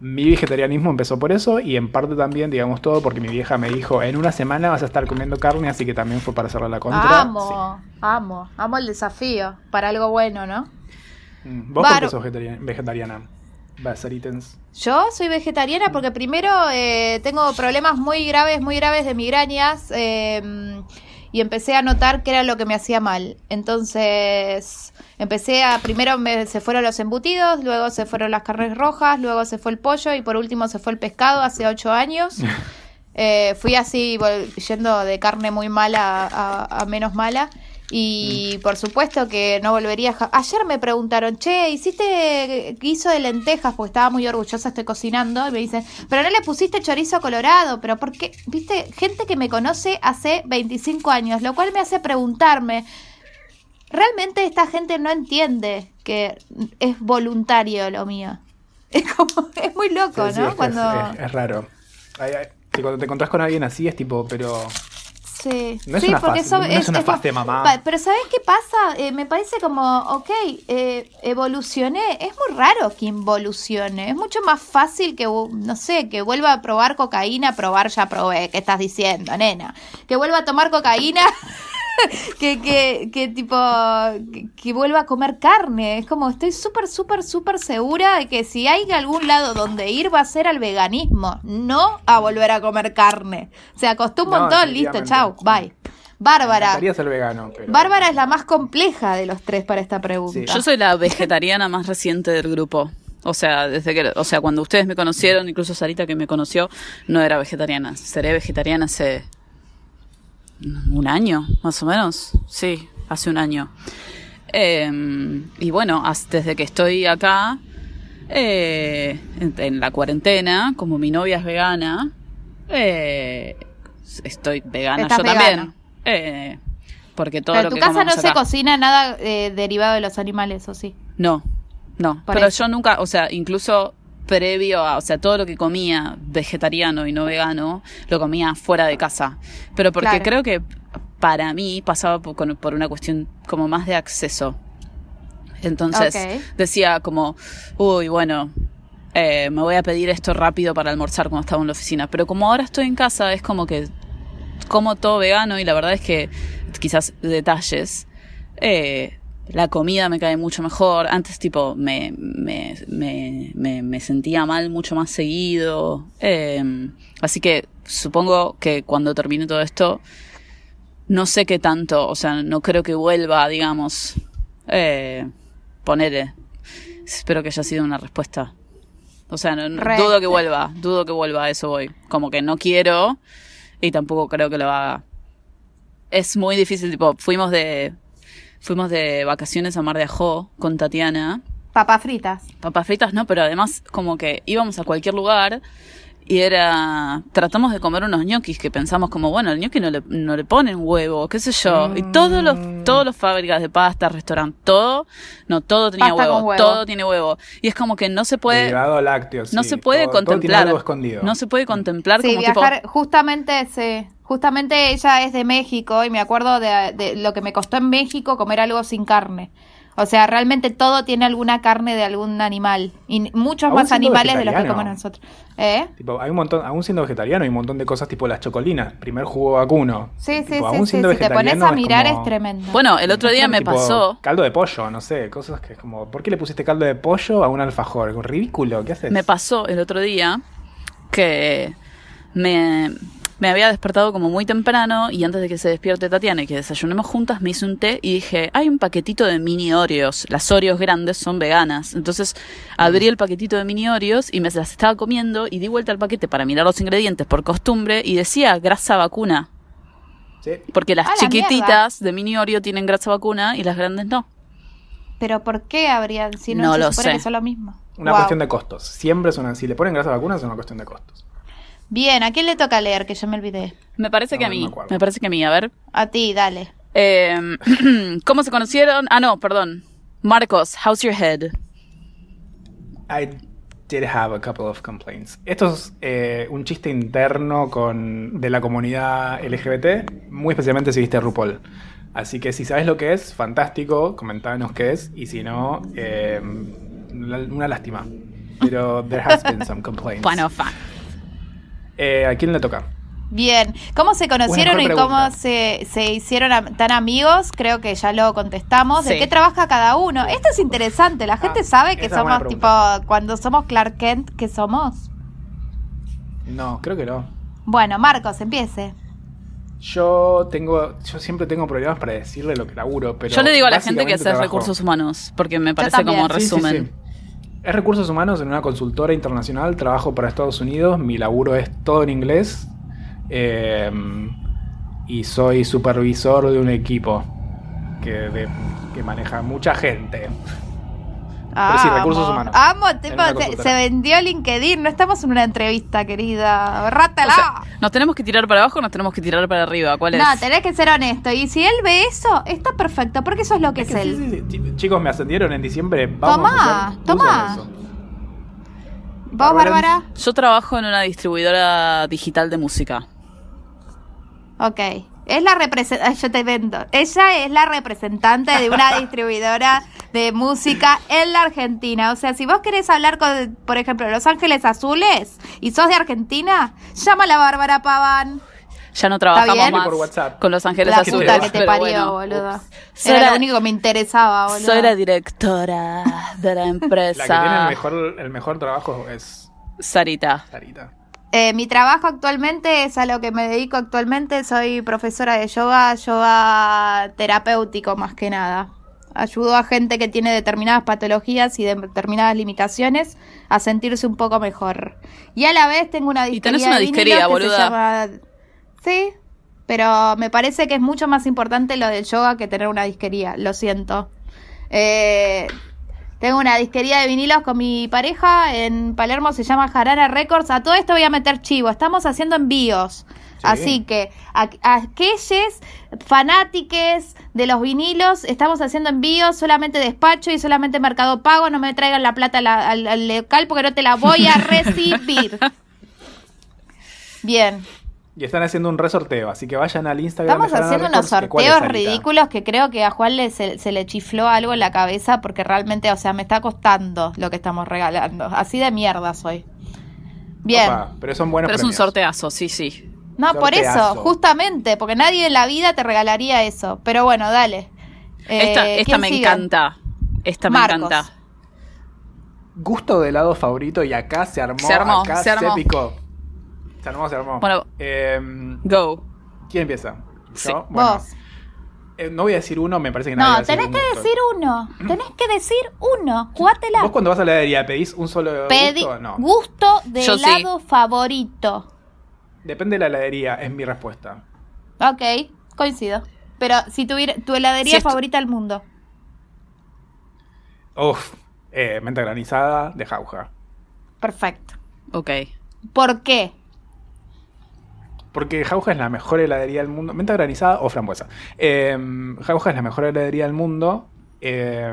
Mi, mi vegetarianismo empezó por eso y en parte también, digamos todo, porque mi vieja me dijo, en una semana vas a estar comiendo carne, así que también fue para hacerle la contra. Amo, amo, amo el desafío. Para algo bueno, ¿no? Mm, ¿Vos por Bar- qué sos vegetariana? Basaritens. Yo soy vegetariana porque primero eh, tengo problemas muy graves, muy graves de migrañas eh, y empecé a notar que era lo que me hacía mal. Entonces empecé a, primero me- se fueron los embutidos, luego se fueron las carnes rojas, luego se fue el pollo y por último se fue el pescado hace ocho años. Eh, fui así yendo de carne muy mala a, a menos mala. Y por supuesto que no volvería a... Ayer me preguntaron, che, ¿hiciste guiso de lentejas? Porque estaba muy orgullosa, estoy cocinando. Y me dicen, pero no le pusiste chorizo colorado. Pero ¿por qué? Viste, gente que me conoce hace 25 años, lo cual me hace preguntarme, realmente esta gente no entiende que es voluntario lo mío. Es como, es muy loco, Sí, sí, ¿no? es, cuando... es- raro. Ay, ay, que cuando te encontrás con alguien así es tipo, pero... Sí, No es sí, una porque fase- no es una fase, mamá. Pero ¿sabes qué pasa? Eh, me parece como, ok, eh, evolucioné. Es muy raro que involucione. Es mucho más fácil que, no sé, que vuelva a probar cocaína. Probar ya probé. ¿Qué estás diciendo, nena? Que vuelva a tomar cocaína. que, que, que tipo, que, que vuelva a comer carne. Es como, estoy súper, súper, súper segura de que si hay algún lado donde ir va a ser al veganismo, no a volver a comer carne. Se costó un No, montón, listo, chau, bye. Bárbara. ser vegano, pero... Bárbara es la más compleja de los tres para esta pregunta. Sí. Yo soy la vegetariana más reciente del grupo. O sea, desde que, o sea, cuando ustedes me conocieron, incluso Sarita que me conoció, no era vegetariana. Seré vegetariana hace un año, más o menos. Sí, hace un año. Eh, y bueno, desde que estoy acá, eh, en, en la cuarentena, como mi novia es vegana, eh, estoy vegana yo también. Eh, porque todo Pero lo en tu que casa no se cocina nada eh, derivado de los animales, ¿o sí? no, no. Por pero eso. yo nunca, o sea, incluso previo a, o sea, todo lo que comía vegetariano y no vegano, lo comía fuera de casa. Pero porque Claro. creo que para mí pasaba por, por una cuestión como más de acceso. Entonces decía como, uy, bueno, eh, me voy a pedir esto rápido para almorzar cuando estaba en la oficina. Pero como ahora estoy en casa, es como que como todo vegano y la verdad es que quizás detalles. eh, la comida me cae mucho mejor. Antes, tipo, me, me, me, me, me sentía mal mucho más seguido. Eh, así que supongo que cuando termine todo esto, no sé qué tanto, o sea, no creo que vuelva, digamos, eh, ponele. Espero que haya sido una respuesta. O sea, no- dudo que vuelva, dudo que vuelva, a eso voy. Como que no quiero y tampoco creo que lo haga. Es muy difícil, tipo, fuimos de fuimos de vacaciones a Mar de Ajó con Tatiana. Papas fritas. Papas fritas no, pero además como que íbamos a cualquier lugar y era tratamos de comer unos ñoquis que pensamos como bueno el ñoqui no le, no le ponen huevo qué sé yo y todos los todos los fábricas de pasta restaurante todo no todo tenía Pasta huevo, con huevo. todo tiene huevo y es como que no se puede Derivado lácteo, sí. no se puede Todo- todo tiene contemplar algo escondido. no se puede contemplar Sí, como tipo viajar, justamente, sí. Justamente ella es de México y me acuerdo de, de lo que me costó en México comer algo sin carne. O sea, realmente todo tiene alguna carne de algún animal. Y muchos más animales de los que comemos nosotros. ¿Eh? Tipo, hay un montón, aún siendo vegetariano, hay un montón de cosas tipo las chocolinas, primer jugo vacuno. Sí, sí, Tipo, sí, aún sí. siendo Si te pones a es mirar como- es tremendo. Bueno, el otro día me Tipo, pasó. Caldo de pollo, no sé, cosas que es como, ¿por qué le pusiste caldo de pollo a un alfajor? Es ridículo, ¿qué haces? Me pasó el otro día que me, me había despertado como muy temprano y antes de que se despierte Tatiana y que desayunemos juntas me hice un té y dije, hay un paquetito de mini Oreos. Las Oreos grandes son veganas. Entonces abrí el paquetito de mini Oreos y me las estaba comiendo y di vuelta al paquete para mirar los ingredientes por costumbre y decía grasa vacuna. Sí. Porque las la chiquititas de mini Oreo tienen grasa vacuna y las grandes no. Pero ¿por qué habrían? Si no, No se lo supone sé. que son lo mismo. Una Wow. cuestión de costos. Siempre es una. Si le ponen grasa a vacunas, es una cuestión de costos. Bien, ¿a quién le toca leer? Que yo me olvidé. Me parece No, que a mí. me parece que a mí. A ver. A ti, dale. Eh, ¿Cómo se conocieron? Ah, no, perdón. Marcos, how's your head? I did have a couple of complaints. Esto es eh, un chiste interno con, de la comunidad LGBT, muy especialmente si viste RuPaul. Así que si sabes lo que es, fantástico, comentanos qué es, y si no, eh, la- una lástima. Pero there has been some complaints. Bueno, fa. Eh, ¿A quién le toca? Bien, ¿cómo se conocieron y cómo se, se hicieron tan amigos? Creo que ya lo contestamos. ¿De Sí. qué trabaja cada uno? Esto es interesante. La gente Ah, sabe que somos tipo, cuando somos Clark Kent, ¿qué somos? No, creo que no. Bueno, Marcos, empiece. Yo tengo, yo siempre tengo problemas para decirle lo que laburo, pero Yo le digo a la gente que trabajo- recursos humanos, porque me parece como Sí, sí, resumen. sí. Es recursos humanos en una consultora internacional, trabajo para Estados Unidos, mi laburo es todo en inglés eh, y soy supervisor de un equipo que, que maneja mucha gente. Pero sí, recursos Amo. humanos. Amo, tipo, se, se vendió LinkedIn. No estamos en una entrevista, querida. Rátala. O sea, ¿Nos tenemos que tirar para abajo o nos tenemos que tirar para arriba? ¿Cuál es? no, tenés que ser honesto. Y si él ve eso, está perfecto, porque eso es lo que es, Es que él. sí, sí, sí. Chi- Chicos, me ascendieron en diciembre. Vamos Tomá, a hacer tomá. ¿Vos, Bárbara? Bárbara? Yo trabajo en una distribuidora digital de música. Ok. Es la representante, yo te vendo. Ella es la representante de una distribuidora de música en la Argentina. O sea, si vos querés hablar con, por ejemplo, Los Ángeles Azules y sos de Argentina, llama a la Bárbara Paván. Ya no trabajamos más Por WhatsApp. con Los Ángeles La Azules. puta que te parió, bueno. boludo. Soy Era la- lo único que me interesaba, boludo. Soy la directora de la empresa. La que tiene el mejor, el mejor trabajo es Sarita. Sarita. Eh, mi trabajo actualmente es a lo que me dedico actualmente. Soy profesora de yoga, yoga terapéutico más que nada. Ayudo a gente que tiene determinadas patologías y determinadas limitaciones a sentirse un poco mejor. Y a la vez tengo una Y disquería. tenés una disquería, boluda. llama- Sí, pero me parece que es mucho más importante lo del yoga que tener una disquería. Lo siento. Eh, tengo una disquería de vinilos con mi pareja en Palermo, se llama Jarara Records. A todo esto voy a meter chivo. Estamos haciendo envíos. Así que a, a aquellos fanátiques de los vinilos, estamos haciendo envíos, solamente despacho y solamente mercado pago. No me traigan la plata la- al, al local porque no te la voy a recibir. Bien. Y están haciendo un resorteo, así que vayan al Instagram. Estamos haciendo unos sorteos ridículos que creo que a Juan le, se, se le chifló algo en la cabeza porque realmente, o sea, me está costando lo que estamos regalando. Así de mierda soy. Bien. Opa, pero son buenos Pero es un premios. sorteazo, sí, sí. No, por eso, justamente, porque nadie en la vida te regalaría eso. Pero bueno, dale. Eh, esta esta ¿quién me sigue? encanta. Esta me encanta. Gusto de helado favorito y acá se armó. Se armó, acá se armó. picó. Se armó, se armó. Bueno. Em, Go. ¿Quién empieza? Sí. ¿Yo? Bueno, Vos. eh, no voy a decir uno, me parece que nadie va a No, decir tenés un que decir uno. Tenés que decir uno. Jugátela. ¿Vos cuando vas a la heladería pedís un solo Pedi- gusto? No. gusto de Yo sí. helado favorito. Depende de la heladería, es mi respuesta. Ok, coincido. Pero si tuviera tu heladería Si favorita del mundo. Uf, eh, menta granizada de jauja. Perfecto. Ok. ¿Por qué? Porque Jauja es la mejor heladería del mundo. Menta granizada o frambuesa. Eh, Jauja es la mejor heladería del mundo. eh,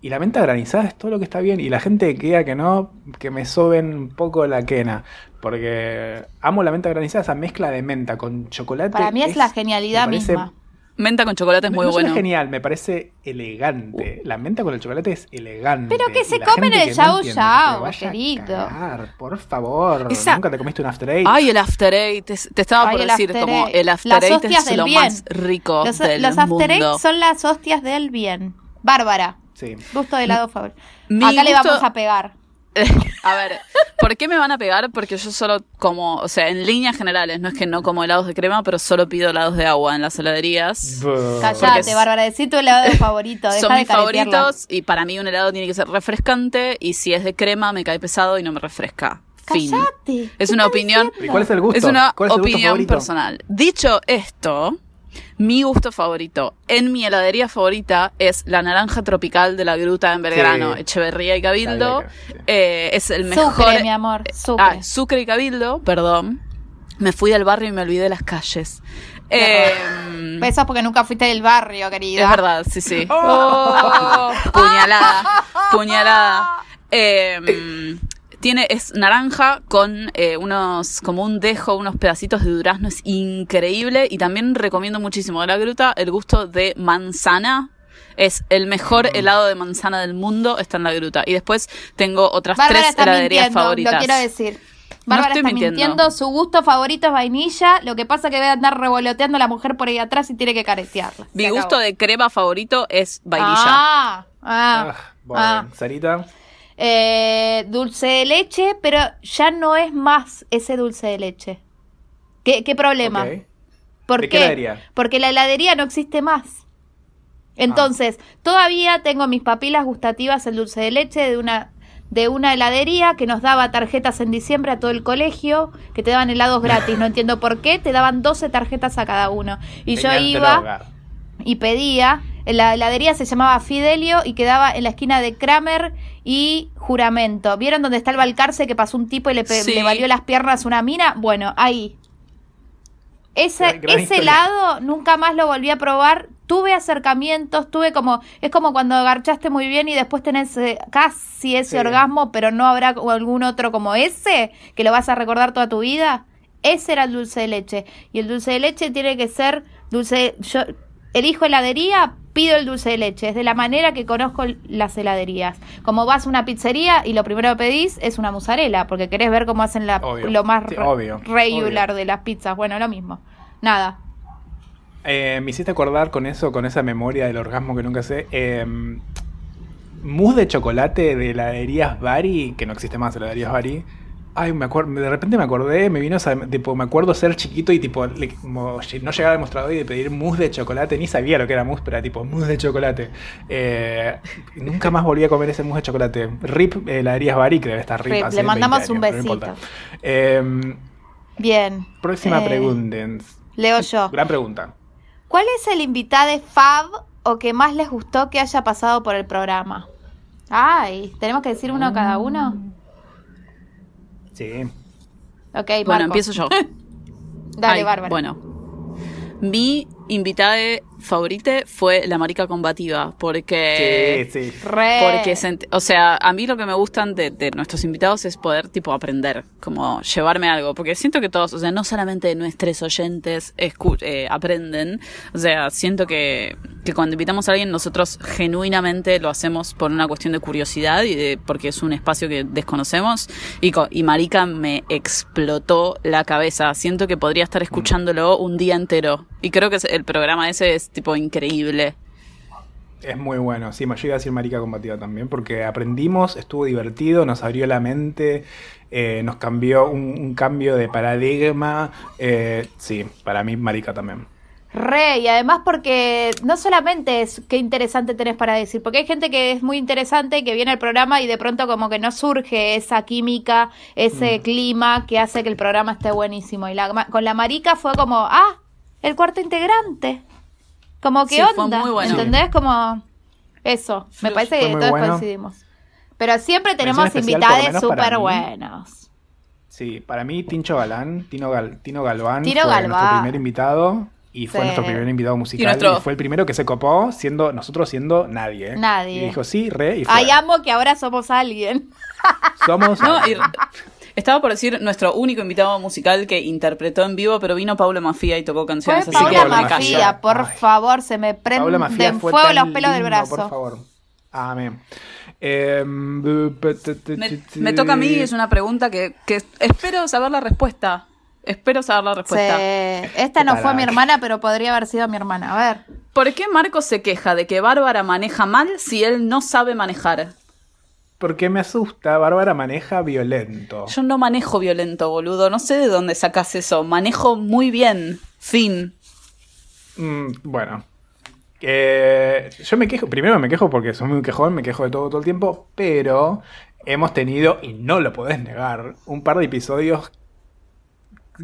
y la menta granizada es todo lo que está bien. Y la gente que diga que no, que me soben un poco la quena. Porque amo la menta granizada, esa mezcla de menta con chocolate. Para mí es la genialidad me parece misma. Menta con chocolate es muy no bueno. es genial, me parece elegante. La menta con el chocolate es elegante. Pero que se comen el yao que yao, querido. cagar, por favor. Esa- Nunca te comiste un after eight. Ay, el after eight. Te, te estaba Ay, por decir como el after Las eight es lo bien. más rico Los, del los after eight mundo. son las hostias del bien. Bárbara, Sí. gusto de helado favorito. Mi Acá le vamos a pegar. A ver, ¿por qué me van a pegar? Porque yo solo como, o sea, en líneas generales, no es que no como helados de crema, pero solo pido helados de agua en las heladerías. Callate, es- Bárbara, decí tu helado favorito. Deja Son de mis favoritos y para mí un helado tiene que ser refrescante y si es de crema me cae pesado y no me refresca. Fin. Callate. Es ¿qué una opinión. ¿Y cuál es el gusto? Es una ¿Cuál es el gusto opinión favorito? personal. Dicho esto, mi gusto favorito en mi heladería favorita es la naranja tropical de la gruta en Belgrano, Sí. Echeverría y Cabildo. Sí. Eh, es el mejor. Sucre, mi amor, sucre. Ah, Sucre y Cabildo, perdón. Me fui del barrio y me olvidé de las calles. Eh, Eso es porque nunca fuiste del barrio, querida. es verdad, sí, sí. Oh, puñalada, puñalada. Eh, tiene, es naranja con eh, unos, como un dejo, unos pedacitos de durazno, es increíble. Y también recomiendo muchísimo de la gruta el gusto de manzana. Es el mejor helado de manzana del mundo, está en la gruta. Y después tengo otras Bárbara tres heladerías mintiendo, favoritas. lo quiero decir. No Bárbara estoy está mintiendo. mintiendo. su gusto favorito es vainilla, lo que pasa es que debe andar revoloteando a la mujer por ahí atrás y tiene que caretearla. Mi acabó. gusto de crema favorito es vainilla. Ah, ah, Ah, bueno, ah. Sarita. Eh, dulce de leche, pero ya no es más ese dulce de leche. ¿Qué, qué problema? ¿Por ¿De qué? heladería? Porque la heladería no existe más. Entonces, todavía tengo mis papilas gustativas el dulce de leche de una de una heladería que nos daba tarjetas en diciembre a todo el colegio, que te daban helados gratis, no entiendo por qué, te daban 12 tarjetas a cada uno. Y yo iba y pedía, la heladería se llamaba Fidelio y quedaba en la esquina de Kramer y Juramento. ¿Vieron dónde está el Balcarce que pasó un tipo y le, Sí. le valió las piernas una mina? Bueno, ahí. Ese, ese helado nunca más lo volví a probar. Tuve acercamientos, tuve como. Es como cuando garchaste muy bien y después tenés eh, casi ese Sí. orgasmo, pero no habrá algún otro como ese que lo vas a recordar toda tu vida. Ese era el dulce de leche. Y el dulce de leche tiene que ser dulce. Yo elijo heladería, pido el dulce de leche. Es de la manera que conozco las heladerías. Como vas a una pizzería y lo primero que pedís es una mozzarella, porque querés ver cómo hacen la, Obvio. lo más Sí, re- obvio, regular obvio. de las pizzas. Bueno, lo mismo. Nada. Eh, me hiciste acordar con eso, con esa memoria del orgasmo que nunca sé. Eh, mousse de chocolate de heladerías Bari, que no existe más heladerías Bari. Ay, me acuerdo, de repente me acordé, me vino, esa- tipo, me acuerdo ser chiquito y tipo, le- como lle- no llegar al mostrador y de pedir mousse de chocolate, ni sabía lo que era mousse, pero era tipo mousse de chocolate. Eh, nunca más volví a comer ese mousse de chocolate. Rip heladerías Bari, que debe estar rip. Rip, hace le 20 mandamos años, un no besito. Eh, Bien. próxima Eh, pregunta. Leo yo. Gran pregunta. ¿Cuál es el invitado fab o que más les gustó que haya pasado por el programa? Ay, ¿tenemos que decir uno cada uno? Sí. Ok, Bueno, Marco. empiezo yo. Dale, Ay, Bárbara. Bueno. Mi invitada favorita fue la marica combativa, porque... sí, sí. Re. Porque, o sea, a mí lo que me gustan de, de nuestros invitados es poder, tipo, aprender, como llevarme algo. Porque siento que todos, o sea, no solamente nuestros oyentes eh, aprenden, o sea, siento que, que cuando invitamos a alguien, nosotros genuinamente lo hacemos por una cuestión de curiosidad y de porque es un espacio que desconocemos. Y, y Marica me explotó la cabeza. Siento que podría estar escuchándolo un día entero. Y creo que el programa ese es, tipo, increíble. Es muy bueno, sí, me ayuda a decir marica combativa también, porque aprendimos, estuvo divertido, nos abrió la mente, eh, nos cambió un, un cambio de paradigma. eh, sí, para mí marica también. Re, y además porque no solamente es qué interesante tenés para decir, porque hay gente que es muy interesante, que viene al programa y de pronto como que no surge esa química, ese clima que hace que el programa esté buenísimo. Y la, con la marica fue como, ah, el cuarto integrante. Como que Sí, fue onda, muy bueno. ¿entendés? Como eso, me parece Fue que muy todos bueno. coincidimos. Pero siempre tenemos invitados súper buenos. Sí, para mí Tincho Galán, Tino, Gal- Tino Galván Tino fue Galván. nuestro primer invitado y fue Sí. nuestro primer invitado musical y, nuestro- fue el primero que se copó siendo nosotros siendo nadie. Nadie. Y dijo sí, re y fue. Ay, amo que ahora somos alguien. Somos No, y Estaba por decir nuestro único invitado musical que interpretó en vivo, pero vino Pablo Mafia y tocó Fue canciones así Paula que Paula. Mafia, por Ay. favor, se me Paula prenden fue fuego los pelos del brazo. Por favor. Amén. Em, Me, toca a mí, es una pregunta que, que espero saber la respuesta. Espero saber la Sí, respuesta. Esta no fue Carajo. mi hermana, pero podría haber sido mi hermana. A ver. ¿Por qué Marco se queja de que Bárbara maneja mal si él no sabe manejar? Porque me asusta, Bárbara maneja violento. Yo no manejo violento, boludo. No sé de dónde sacas eso. Manejo muy bien. Fin. Mm, bueno. Eh, yo me quejo, primero me quejo porque soy muy quejón, me quejo de todo todo el tiempo, pero hemos tenido, y no lo podés negar, un par de episodios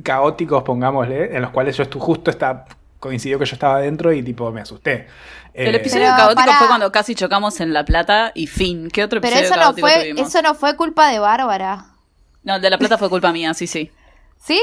caóticos, pongámosle, en los cuales yo justo está, coincidió que yo estaba dentro y tipo me asusté. El Eh, episodio Pero caótico fue cuando casi chocamos en La Plata y fin. ¿Qué otro Pero episodio eso no caótico fue, tuvimos? eso no fue culpa de Bárbara. No, el de La Plata fue culpa mía, sí, sí. ¿Sí?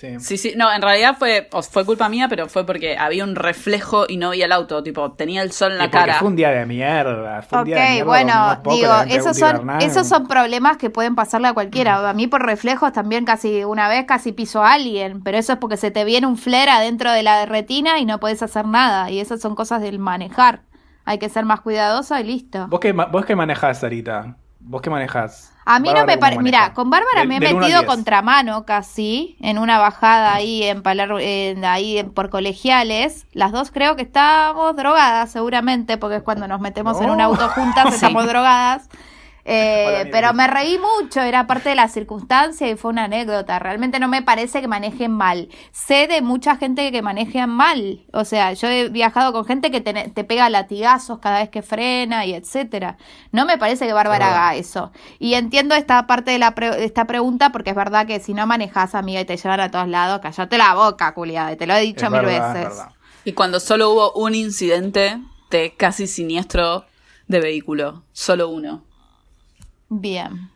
Sí. Sí, sí, no, en realidad fue, o fue culpa mía, pero fue porque había un reflejo y no vi el auto, tipo, tenía el sol en Y la porque cara. fue un día de mierda. Fue un día de Ok, mierda, bueno, digo, esos son, esos son problemas que pueden pasarle a cualquiera. A mí por reflejos también casi una vez casi piso a alguien, pero eso es porque se te viene un flare adentro de la retina y no puedes hacer nada. Y esas son cosas del manejar. Hay que ser más cuidadoso y listo. ¿Vos qué, vos qué manejás, Sarita? ¿Vos qué manejás? A mí no me ¿cómo parece. Mira, con Bárbara me he metido 10. contramano casi en una bajada ahí en Paler, en- ahí en- por colegiales. Las dos creo que estábamos drogadas, seguramente, porque es cuando nos metemos en un auto juntas, Sí. estamos drogadas. Eh, Hola, pero me reí mucho, era parte de la circunstancia y fue una anécdota. Realmente no me parece que manejen mal. Sé de mucha gente que maneja mal. O sea, yo he viajado con gente que te, te pega latigazos cada vez que frena y etcétera. No me parece que Bárbara Es haga eso. Y entiendo esta parte de la pre- de esta pregunta porque es verdad que si no manejas, amiga, y te llevan a todos lados, callate la boca, culiada. Te lo he dicho Es mil verdad, veces. Y cuando solo hubo un incidente de casi siniestro de vehículo, solo uno. Bien.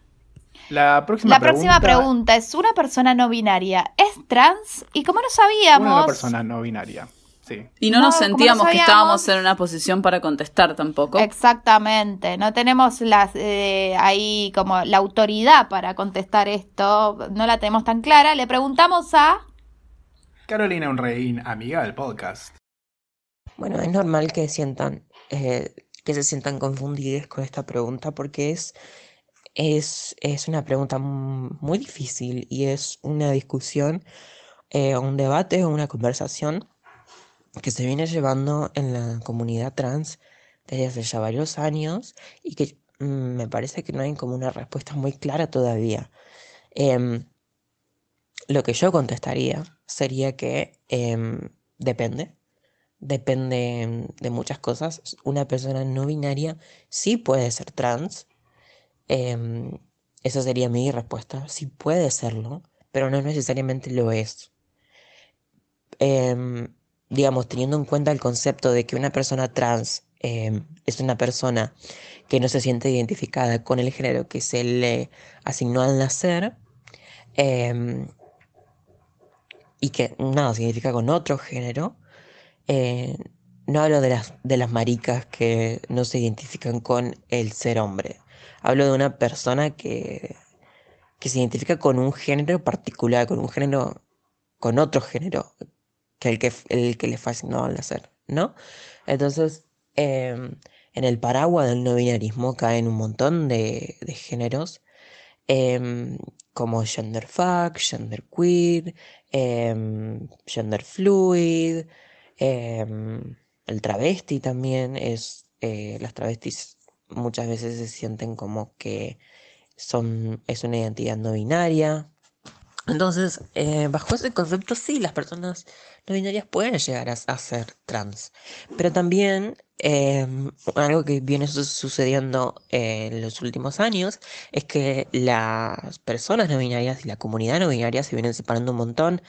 La próxima La próxima pregunta es, ¿una persona no binaria es trans? Y como no sabíamos... Una persona no binaria. Sí. Y no, No, nos no sentíamos que estábamos en una posición para contestar tampoco. Exactamente, no tenemos las, eh, ahí como la autoridad para contestar esto, no la tenemos tan clara. Le preguntamos a... Carolina Unreín, amiga del podcast. Bueno, es normal que sientan, eh, que se sientan confundidos con esta pregunta porque es, es, es una pregunta muy difícil y es una discusión, eh, un debate o una conversación que se viene llevando en la comunidad trans desde hace ya varios años y que mm, me parece que no hay como una respuesta muy clara todavía. Em, lo que yo contestaría sería que em, depende depende de muchas cosas. Una persona no binaria sí puede ser trans. Em, esa sería mi respuesta. Sí puede serlo, pero no necesariamente lo es. Em, digamos, teniendo en cuenta el concepto de que una persona trans em, es una persona que no se siente identificada con el género que se le asignó al nacer, y que nada significa con otro género, eh, no hablo de las, de las maricas que no se identifican con el ser hombre. Hablo de una persona que, que se identifica con un género particular, con un género, con otro género que el que, el que le asignado al nacer, ¿no? Entonces, em, en el paraguas del no binarismo caen un montón de, de géneros, em, como gender fuck, gender queer, em, gender fluid, em, el travesti también es, eh, las travestis muchas veces se sienten como que son, es una identidad no binaria. Entonces, eh, bajo ese concepto, sí, las personas no binarias pueden llegar a, ser trans. Pero también em, algo que viene su- sucediendo eh, en los últimos años es que las personas no binarias y la comunidad no binaria se vienen separando un montón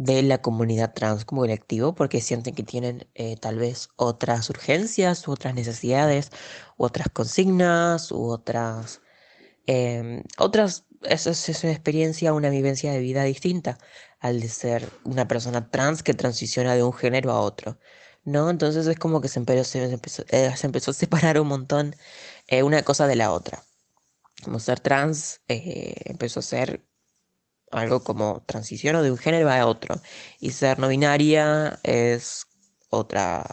de la comunidad trans como colectivo porque sienten que tienen eh, tal vez otras urgencias u otras necesidades u otras consignas u otras em, otras es, es una experiencia una vivencia de vida distinta al de ser una persona trans que transiciona de un género a otro ¿no? Entonces es como que se empezó, se empezó, eh, se empezó a separar un montón eh, una cosa de la otra como ser trans eh, empezó a ser algo como transiciono de un género a otro. Y ser no binaria es otra,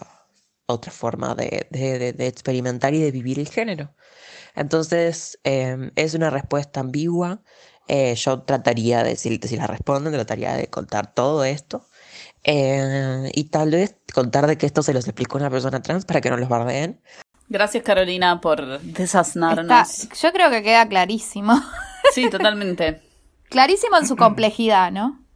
otra forma de, de- de- de experimentar y de vivir el género. Entonces, em, es una respuesta ambigua. Eh, yo trataría de, si, si la responden, trataría de contar todo esto. Eh, y tal vez contar de que esto se los explicó una persona trans para que no los bardeen. Gracias, Carolina, por Está- desasnarnos. yo creo que queda clarísimo. Sí, totalmente. Clarísimo en su complejidad, ¿no?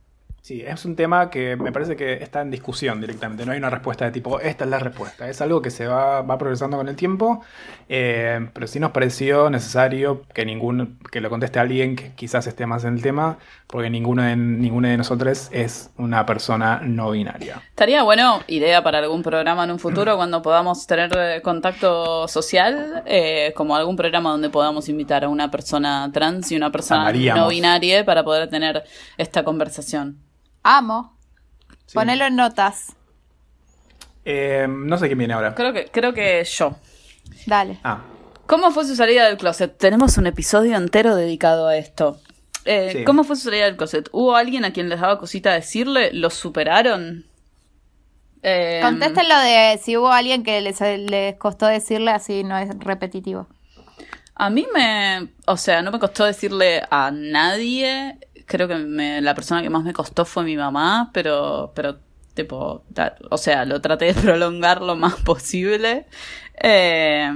Sí, es un tema que me parece que está en discusión directamente. No hay una respuesta de tipo, esta es la respuesta. Es algo que se va, va progresando con el tiempo, eh, pero sí nos pareció necesario que ningún, que lo conteste alguien que quizás esté más en el tema, porque ninguno de, ninguno de nosotros es una persona no binaria. Estaría bueno, idea para algún programa en un futuro, cuando podamos tener eh, contacto social, eh, como algún programa donde podamos invitar a una persona trans y una persona Amaríamos. no binaria para poder tener esta conversación. Amo. Sí. Ponelo en notas. Eh, no sé quién viene ahora. Creo que, creo que yo. Dale. Ah, ¿Cómo fue su salida del closet? Tenemos un episodio entero dedicado a esto. Eh, Sí. ¿Cómo fue su salida del closet? ¿Hubo alguien a quien les daba cosita decirle? ¿Lo superaron? Eh, Contéstenlo de si hubo alguien que les, les costó decirle así, no es repetitivo. A mí me, o sea, no me costó decirle a nadie. Creo que me- la persona que más me costó fue mi mamá, pero, pero, tipo, o sea, lo traté de prolongar lo más posible. Eh,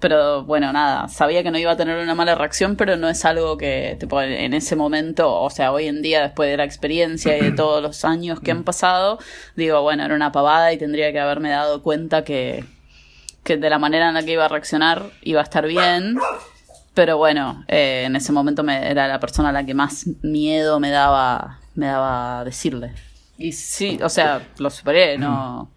pero bueno, nada, sabía que no iba a tener una mala reacción, pero no es algo que, tipo, en, en ese momento, o sea, hoy en día, después de la experiencia y de todos los años que han pasado, digo, bueno, era una pavada y tendría que haberme dado cuenta que, que de la manera en la que iba a reaccionar iba a estar bien. Pero bueno, eh, en ese momento me, era la persona a la que más miedo me daba, me daba decirle. Y sí, o sea, lo superé, no.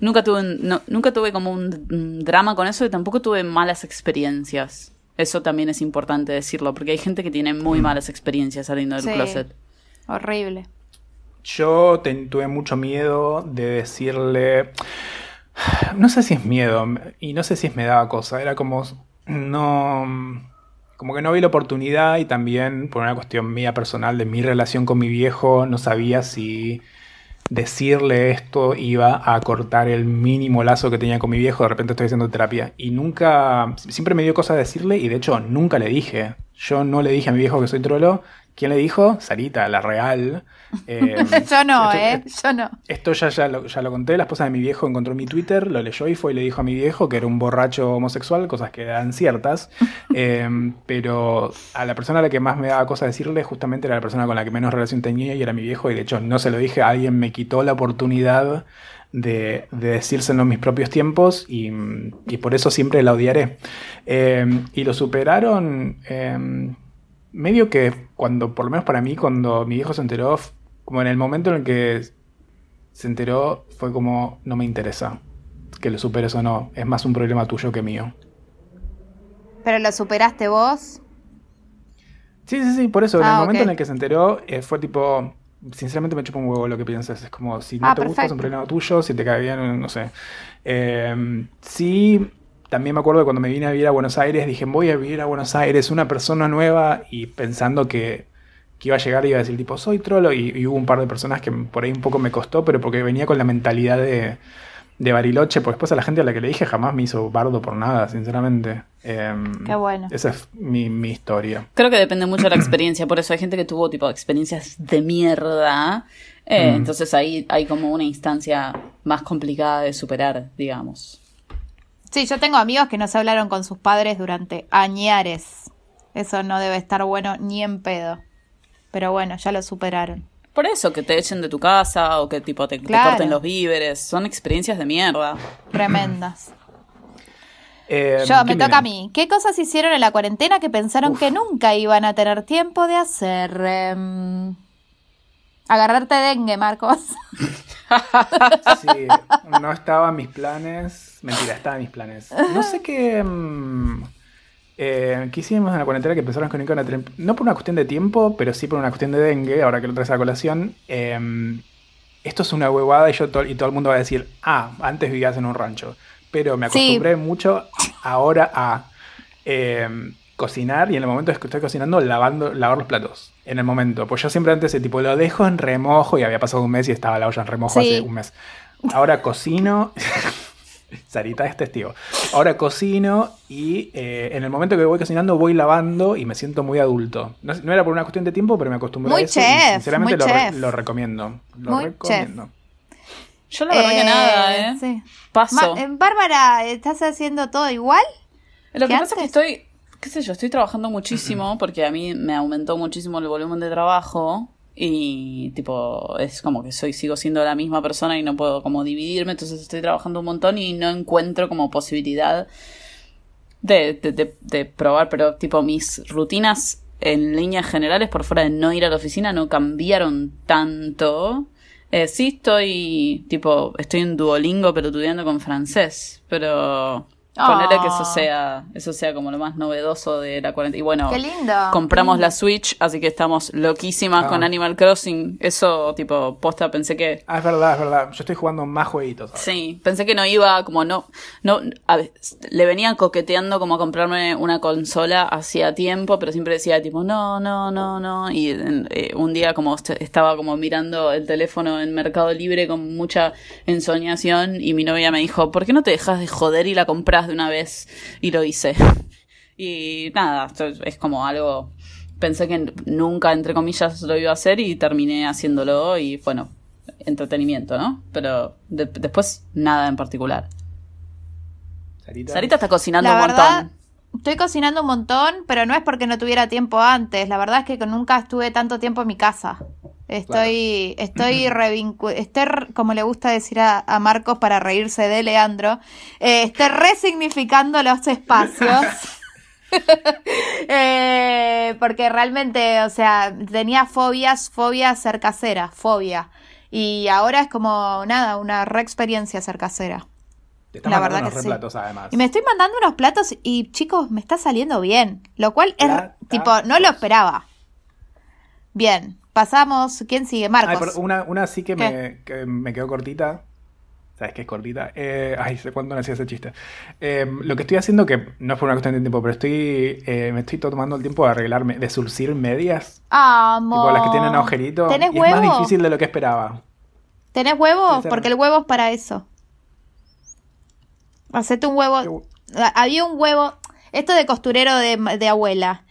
Nunca tuve, un- no- nunca tuve como un, un drama con eso y tampoco tuve malas experiencias. Eso también es importante decirlo, porque hay gente que tiene muy malas experiencias saliendo del Sí. closet. Horrible. yo ten- tuve mucho miedo de decirle. No sé si es miedo, y no sé si es me daba cosa. Era como. No. Como que no vi la oportunidad y también por una cuestión mía personal de mi relación con mi viejo, no sabía si decirle esto iba a cortar el mínimo lazo que tenía con mi viejo. De repente estoy haciendo terapia y nunca. Siempre me dio cosa decirle y de hecho nunca le dije. Yo no le dije a mi viejo que soy trolo. ¿Quién le dijo? Sarita, la real. Eh, Yo no, esto- ¿eh? Yo no. esto ya, ya, lo, ya lo conté, la esposa de mi viejo encontró mi Twitter, lo leyó y fue y le dijo a mi viejo que era un borracho homosexual, cosas que eran ciertas. Eh, pero a la persona a la que más me daba cosa decirle, justamente era la persona con la que menos relación tenía y era mi viejo. Y de hecho no se lo dije, alguien me quitó la oportunidad de, de decírselo en mis propios tiempos y, y por eso siempre la odiaré. Eh, y lo superaron... medio que cuando, por lo menos para mí, cuando mi viejo se enteró, como en el momento en el que se enteró, fue como, no me interesa que lo superes o no, es más un problema tuyo que mío. Pero lo superaste vos. Sí, sí, sí, por eso, en Ah, el momento ok. en el que se enteró, eh, fue tipo, sinceramente me chupa un huevo lo que piensas, es como, si no Ah, te gusta es perfecto. un problema tuyo, si te cae bien, no sé. Eh, sí, también me acuerdo de cuando me vine a vivir a Buenos Aires, dije, voy a vivir a Buenos Aires, una persona nueva, y pensando que, que iba a llegar y iba a decir, tipo, soy trolo, y, y hubo un par de personas que por ahí un poco me costó, pero porque venía con la mentalidad de, de Bariloche, porque después a la gente a la que le dije jamás me hizo bardo por nada, sinceramente. Eh, Qué bueno. Esa es mi, mi historia. Creo que depende mucho de la experiencia, por eso hay gente que tuvo tipo experiencias de mierda. eh, Mm. Entonces ahí hay como una instancia más complicada de superar, digamos. Sí, yo tengo amigos que no se hablaron con sus padres durante añares. Eso no debe estar bueno ni en pedo. Pero bueno, ya lo superaron. Por eso, que te echen de tu casa o que tipo te, corten los víveres, son experiencias de mierda. Tremendas. Eh, Yo, me ¿quién toca a mí. ¿Qué cosas hicieron en la cuarentena que pensaron que nunca iban a tener tiempo de hacer? Em, agarrarte dengue, Marcos. Sí, no estaba en mis planes. Mentira, estaba en mis planes. No sé qué. mm, eh, ¿Qué hicimos en la cuarentena que pensaron que no iban a tener. No por una cuestión de tiempo, pero sí por una cuestión de dengue, ahora que lo traes a colación. eh, esto es una huevada y, yo to- y todo el mundo va a decir: Ah, antes vivías en un rancho. Pero me Sí. acostumbré mucho ahora a. eh, cocinar y en el momento que estoy cocinando, lavando, lavar los platos. En el momento. Pues yo siempre antes, eh, tipo, lo dejo en remojo y había pasado un mes y estaba la olla en remojo Sí. hace un mes. Ahora cocino. Sarita es testigo. Ahora cocino y eh, en el momento que voy cocinando voy lavando y me siento muy adulto. No, no era por una cuestión de tiempo, pero me acostumbré Muy a eso y chef, sinceramente muy lo, re- chef. lo recomiendo. Lo Muy recomiendo. Yo la verdad que nada, ¿eh? sí. Paso. Ma- eh, Bárbara, ¿estás haciendo todo igual? Lo que ¿Qué pasa es que estoy, qué sé yo, estoy trabajando muchísimo porque a mí me aumentó muchísimo el volumen de trabajo y tipo es como que soy sigo siendo la misma persona y no puedo como dividirme, entonces estoy trabajando un montón y no encuentro como posibilidad de, de, de- de probar, pero tipo mis rutinas en líneas generales por fuera de no ir a la oficina no cambiaron tanto. Eh, sí estoy, tipo, estoy en Duolingo pero estudiando con francés, pero ponerle que eso Ah. sea, eso sea como lo más novedoso de la cuarentena. Y bueno, Qué lindo. compramos lindo. la Switch, así que estamos loquísimas Ah. con Animal Crossing. Eso, tipo, posta, pensé que Ah, es verdad, es verdad. Yo estoy jugando más jueguitos. ahora. Sí, pensé que no iba, como no, no, a ver, le venía coqueteando como a comprarme una consola hacía tiempo, pero siempre decía tipo, no, no, no, no, y eh, un día como est- estaba como mirando el teléfono en Mercado Libre con mucha ensoñación y mi novia me dijo, ¿por qué no te dejas de joder y la compras de una vez? Y lo hice. Y nada, esto es como algo, pensé que nunca, entre comillas, lo iba a hacer y terminé haciéndolo y bueno, entretenimiento, ¿no? Pero de- después nada en particular. Sarita. Sarita está cocinando La un verdad, montón. estoy cocinando un montón, pero no es porque no tuviera tiempo antes. La verdad es que nunca estuve tanto tiempo en mi casa. Estoy, estoy revincu- estoy, como le gusta decir a, a Marcos para reírse de Leandro, eh, estoy resignificando los espacios. Eh, porque realmente, o sea, tenía fobias, fobia ser casera, fobia. Y ahora es como, nada, una re experiencia ser casera. Te la verdad unos que sí. además. Y me estoy mandando unos platos y chicos, me está saliendo bien. Lo cual es, tipo, no lo esperaba. Bien, pasamos. ¿Quién sigue? Ay, Marcos. pero una, una sí que me, que me quedó cortita. ¿Sabes qué es cortita? Eh, ay, sé cuándo nací ese chiste. Eh, lo que estoy haciendo, que no es por una cuestión de tiempo, pero estoy eh, me estoy tomando el tiempo de arreglarme, de surcir medias. Amor. Tipo las que tienen agujerito. ¿Tenés y es más huevo? difícil de lo que esperaba. ¿Tenés huevo? Porque el huevo es para eso. Hacete un huevo. Ah, Había un huevo. Esto de costurero de, de abuela.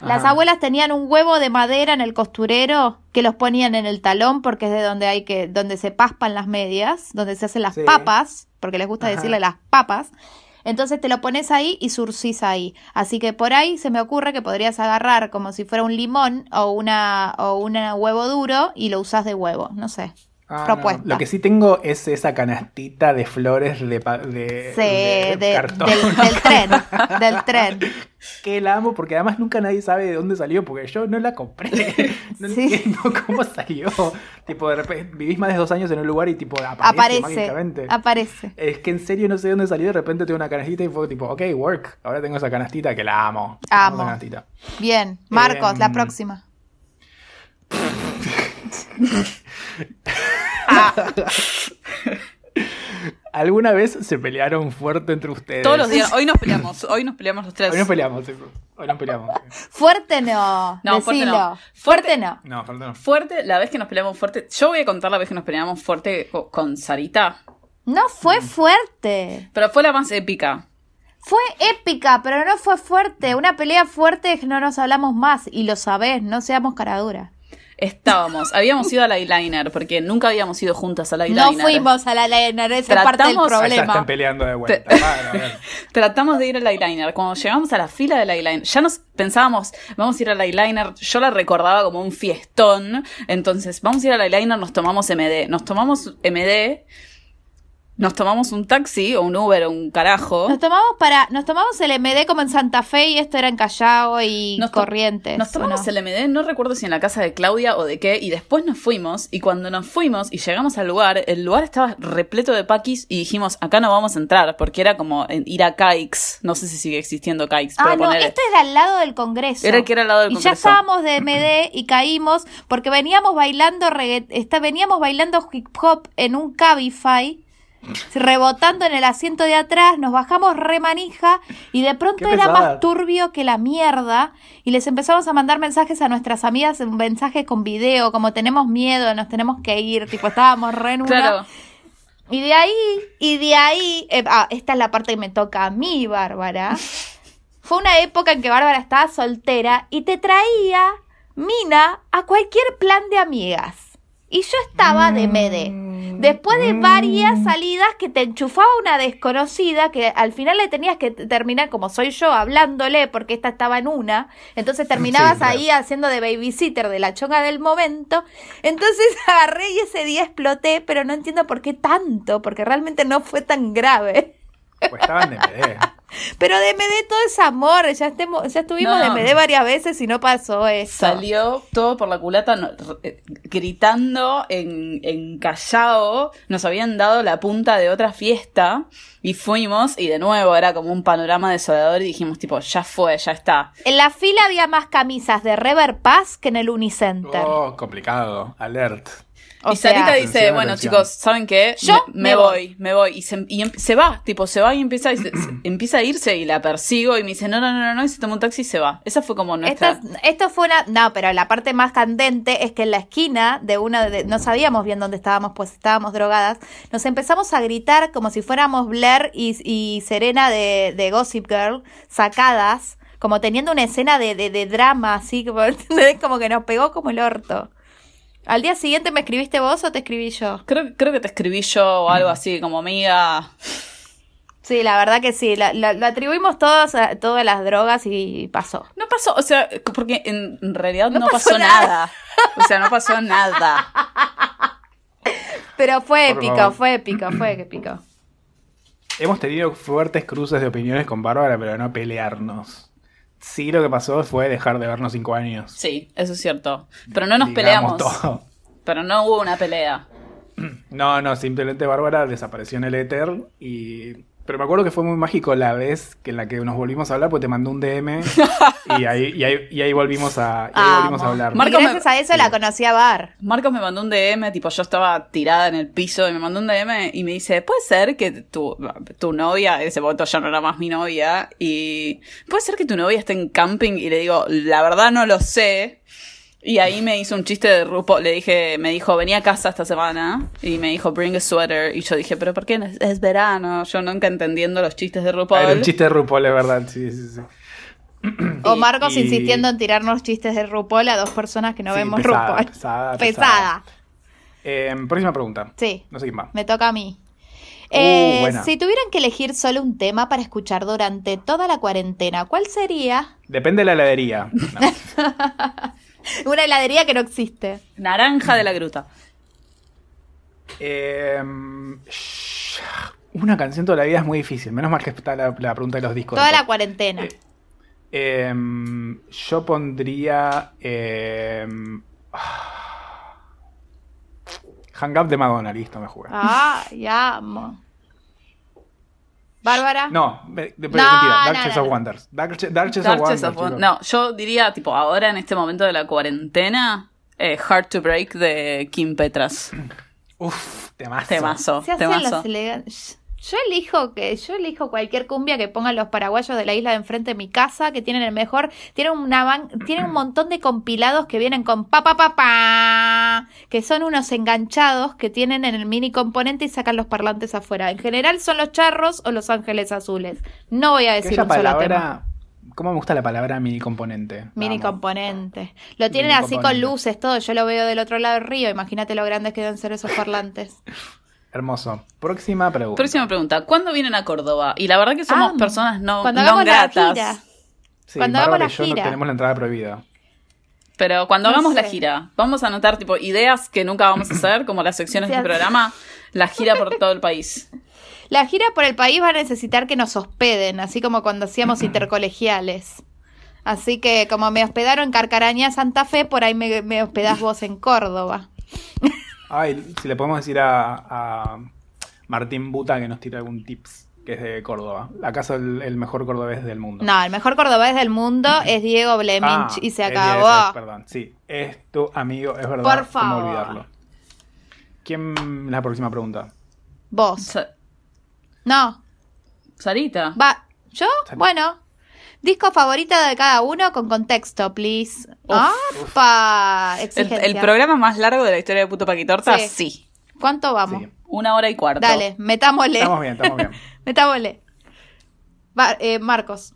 Las Ajá. abuelas tenían un huevo de madera en el costurero que los ponían en el talón porque es de donde hay que, donde se paspan las medias, donde se hacen las Sí. papas, porque les gusta Ajá. decirle las papas. Entonces te lo pones ahí y surcís ahí. Así que por ahí se me ocurre que podrías agarrar como si fuera un limón o una o un huevo duro y lo usás de huevo, no sé. Ah, Propuesta. no. Lo que sí tengo es esa canastita de flores de, de, Sí, de de- cartón. del, del tren, del tren. que la amo porque además nunca nadie sabe de dónde salió porque yo no la compré. No Sí. entiendo cómo salió. Tipo, de repente vivís más de dos años en un lugar y tipo aparece, Aparece, aparece. Es que en serio no sé de dónde salió, de repente tengo una canastita y fue tipo, ok, work. Ahora tengo esa canastita que la amo. Amo. canastita. Bien, Marcos, la Em, próxima. ¿Alguna vez se pelearon fuerte entre ustedes? Todos los días, hoy nos peleamos, hoy nos peleamos los tres. Hoy nos peleamos, sí. Hoy nos peleamos. Fuerte no, No, fuerte no. Fuerte no. No, falta no. Fuerte, la vez que nos peleamos fuerte. Yo voy a contar la vez que nos peleamos fuerte co- con Sarita. No fue fuerte. Pero fue la más épica. Fue épica, pero no fue fuerte. Una pelea fuerte es que no nos hablamos más. Y lo sabés, no seamos caraduras. Estábamos, habíamos ido al eyeliner, porque nunca habíamos ido juntas al eyeliner. No fuimos a la Liner, esa parte del Tratamos- ya están peleando de vuelta. Te-. Tratamos de ir al eyeliner. Cuando llegamos a la fila del eyeliner, ya nos pensábamos, vamos a ir al eyeliner. Yo la recordaba como un fiestón. Entonces, vamos a ir al eyeliner, nos tomamos MD. Nos tomamos MD, nos tomamos un taxi o un Uber o un carajo. Nos tomamos para, nos tomamos el MD como en Santa Fe y esto era en Callao y Nos Corrientes. Nos ¿o tomamos no? el MD, no recuerdo si en la casa de Claudia o de qué, y después nos fuimos, y cuando nos fuimos y llegamos al lugar, el lugar estaba repleto de paquis y dijimos, acá no vamos a entrar, porque era como ir a Caix, no sé si sigue existiendo Caix, Ah, pero no, ponele- este era al lado del Congreso. Era el que era al lado del y ya Congreso. estábamos de MD y caímos porque veníamos bailando regga- está, veníamos bailando hip hop en un Cabify rebotando en el asiento de atrás, nos bajamos remanija y de pronto era más turbio que la mierda y les empezamos a mandar mensajes a nuestras amigas, un mensaje con video, como tenemos miedo, nos tenemos que ir, tipo estábamos re en una. Claro. Y de ahí, y de ahí, eh, ah, esta es la parte que me toca a mí, Bárbara. Fue una época en que Bárbara estaba soltera y te traía Mina a cualquier plan de amigas. Y yo estaba de mede. Después de varias salidas que te enchufaba una desconocida que al final le tenías que terminar como soy yo hablándole porque esta estaba en una. Entonces terminabas claro. ahí haciendo de babysitter de la chonga del momento. Entonces agarré y ese día exploté, pero no entiendo por qué tanto, porque realmente no fue tan grave. Pues estaban de MD. Pero de MD todo es amor, ya, estemos, ya estuvimos No. de MD varias veces y no pasó eso. Salió todo por la culata no, eh, gritando en, en Callao. Nos habían dado la punta de otra fiesta y fuimos y de nuevo era como un panorama desolador y dijimos tipo, ya fue, ya está. En la fila había más camisas de Rever Pass que en el Unicenter. Oh, complicado. Alert. O y Sarita dice, Atención, bueno atención. chicos, ¿saben qué? Yo me, voy. voy, me voy. Y, se, y em- se va, tipo, se va y empieza, y se- se- empieza a irse y la persigo y me dice, no, no, no, no, no, y se toma un taxi y se va. Esa fue como nuestra... Esto, esto fue una. No, pero la parte más candente es que en la esquina de una. De, no sabíamos bien dónde estábamos, pues estábamos drogadas. Nos empezamos a gritar como si fuéramos Blair y, y Serena de, de Gossip Girl, sacadas, como teniendo una escena de, de, de drama, así, como, como que nos pegó como el orto. ¿Al día siguiente me escribiste vos o te escribí yo? Creo, creo que te escribí yo o algo así, como amiga. Sí, la verdad que sí. La, la- la atribuimos todos a todas las drogas y pasó. No pasó, o sea, porque en realidad No no, pasó pasó, nada. nada. O sea, no pasó nada. Pero fue Por épico, favor. fue épico, fue épico. Hemos tenido fuertes cruces de opiniones con Bárbara, pero no pelearnos. Sí, lo que pasó fue dejar de vernos cinco años. Sí, eso es cierto. Pero no nos Digamos peleamos. todo. Pero no hubo una pelea. No, no, simplemente Bárbara desapareció en el éter y... Pero me acuerdo que fue muy mágico la vez que en la que nos volvimos a hablar, pues te mandó un DM y ahí, y ahí, y ahí volvimos a, y ahí volvimos a hablar. Y Marco me- gracias a eso la conocí a Bar. Marcos me mandó un DM, tipo yo estaba tirada en el piso y me mandó un DM y me dice, puede ser que tu, tu novia, en ese momento ya no era más mi novia, y puede ser que tu novia esté en camping y le digo, la verdad no lo sé. Y ahí me hizo un chiste de RuPaul, le dije, me dijo, venía a casa esta semana y me dijo, bring a sweater. Y yo dije, pero ¿por qué? no? Es, es verano, yo nunca entendiendo los chistes de RuPaul. era un chiste de RuPaul, es verdad. Sí, sí, sí. O Marcos y- insistiendo en tirarnos chistes de RuPaul a dos personas que no Sí, vemos pesada, RuPaul. pesada, Pesada. Eh, próxima pregunta. Sí, No sé quién va. me toca a mí. Eh, Uh, buena. si tuvieran que elegir solo un tema para escuchar durante toda la cuarentena, ¿cuál sería? Depende de la heladería. No. Una heladería que no existe. Naranja de la gruta. Eh, sh- una canción toda la vida es muy difícil. Menos mal que está la, la pregunta de los discos. Toda la cuarentena. Eh, yo pondría. Eh, Hang Up de Madonna, listo, me jugué. Ah, ya amo. Bárbara. No, me- de- No, mentira, Dark no, of. Wonders. Dark, Dark Chase of Dark Wonders. Of. No, yo diría, tipo, ahora en este momento de la cuarentena, eh, Hard to Break de Kim Petras. Uf, temazo. Temazo, Se hacen temazo. las elegantes. Yo elijo que yo elijo cualquier cumbia que pongan los paraguayos de la isla de enfrente de mi casa, que tienen el mejor, tienen una ban- tienen un montón de compilados que vienen con pa pa pa pa, que son unos enganchados que tienen en el mini componente y sacan los parlantes afuera. En general son los charros o los ángeles azules. No voy a decir un solo tema. palabra. ¿Cómo me gusta la palabra mini componente? Mini Vamos. componente. Lo tienen Mini así con luces, todo. Yo lo veo del otro lado del río. Imagínate lo grandes que deben ser esos parlantes. Hermoso. Próxima pregunta. Próxima pregunta, ¿cuándo vienen a Córdoba? Y la verdad que somos Amo. personas no, Cuando no hagamos la gratas. gira. Sí, cuando Bárbara hagamos y la yo gira. no tenemos la entrada prohibida. Pero cuando No hagamos la gira, vamos a anotar tipo ideas que nunca vamos a hacer, como las secciones del programa, la gira por todo el país. La gira por el país va a necesitar que nos hospeden, así como cuando hacíamos intercolegiales. Así que como me hospedaron en Carcaraña, Santa Fe, por ahí me, me hospedás vos en Córdoba. Ay, si le podemos decir a, a Martín Buta que nos tire algún tips, que es de Córdoba. ¿Acaso el, el mejor cordobés del mundo? No, el mejor cordobés del mundo es Diego Blemich Ah, y se es acabó. es, perdón, sí. Es tu amigo, es verdad. Por ¿Cómo favor. olvidarlo? ¿Quién la próxima pregunta? Vos. Sa- No. Sarita. Va. ¿Yo? Bueno. Disco favorito de cada uno con contexto, please. ¡Opa! El, Exigencia. el programa más largo de la historia de Puto Paquitorta, Sí. sí. ¿Cuánto vamos? Sí. Una hora y cuarto. Dale, metámosle. Estamos bien, estamos bien. Metámosle. Va- eh, Marcos.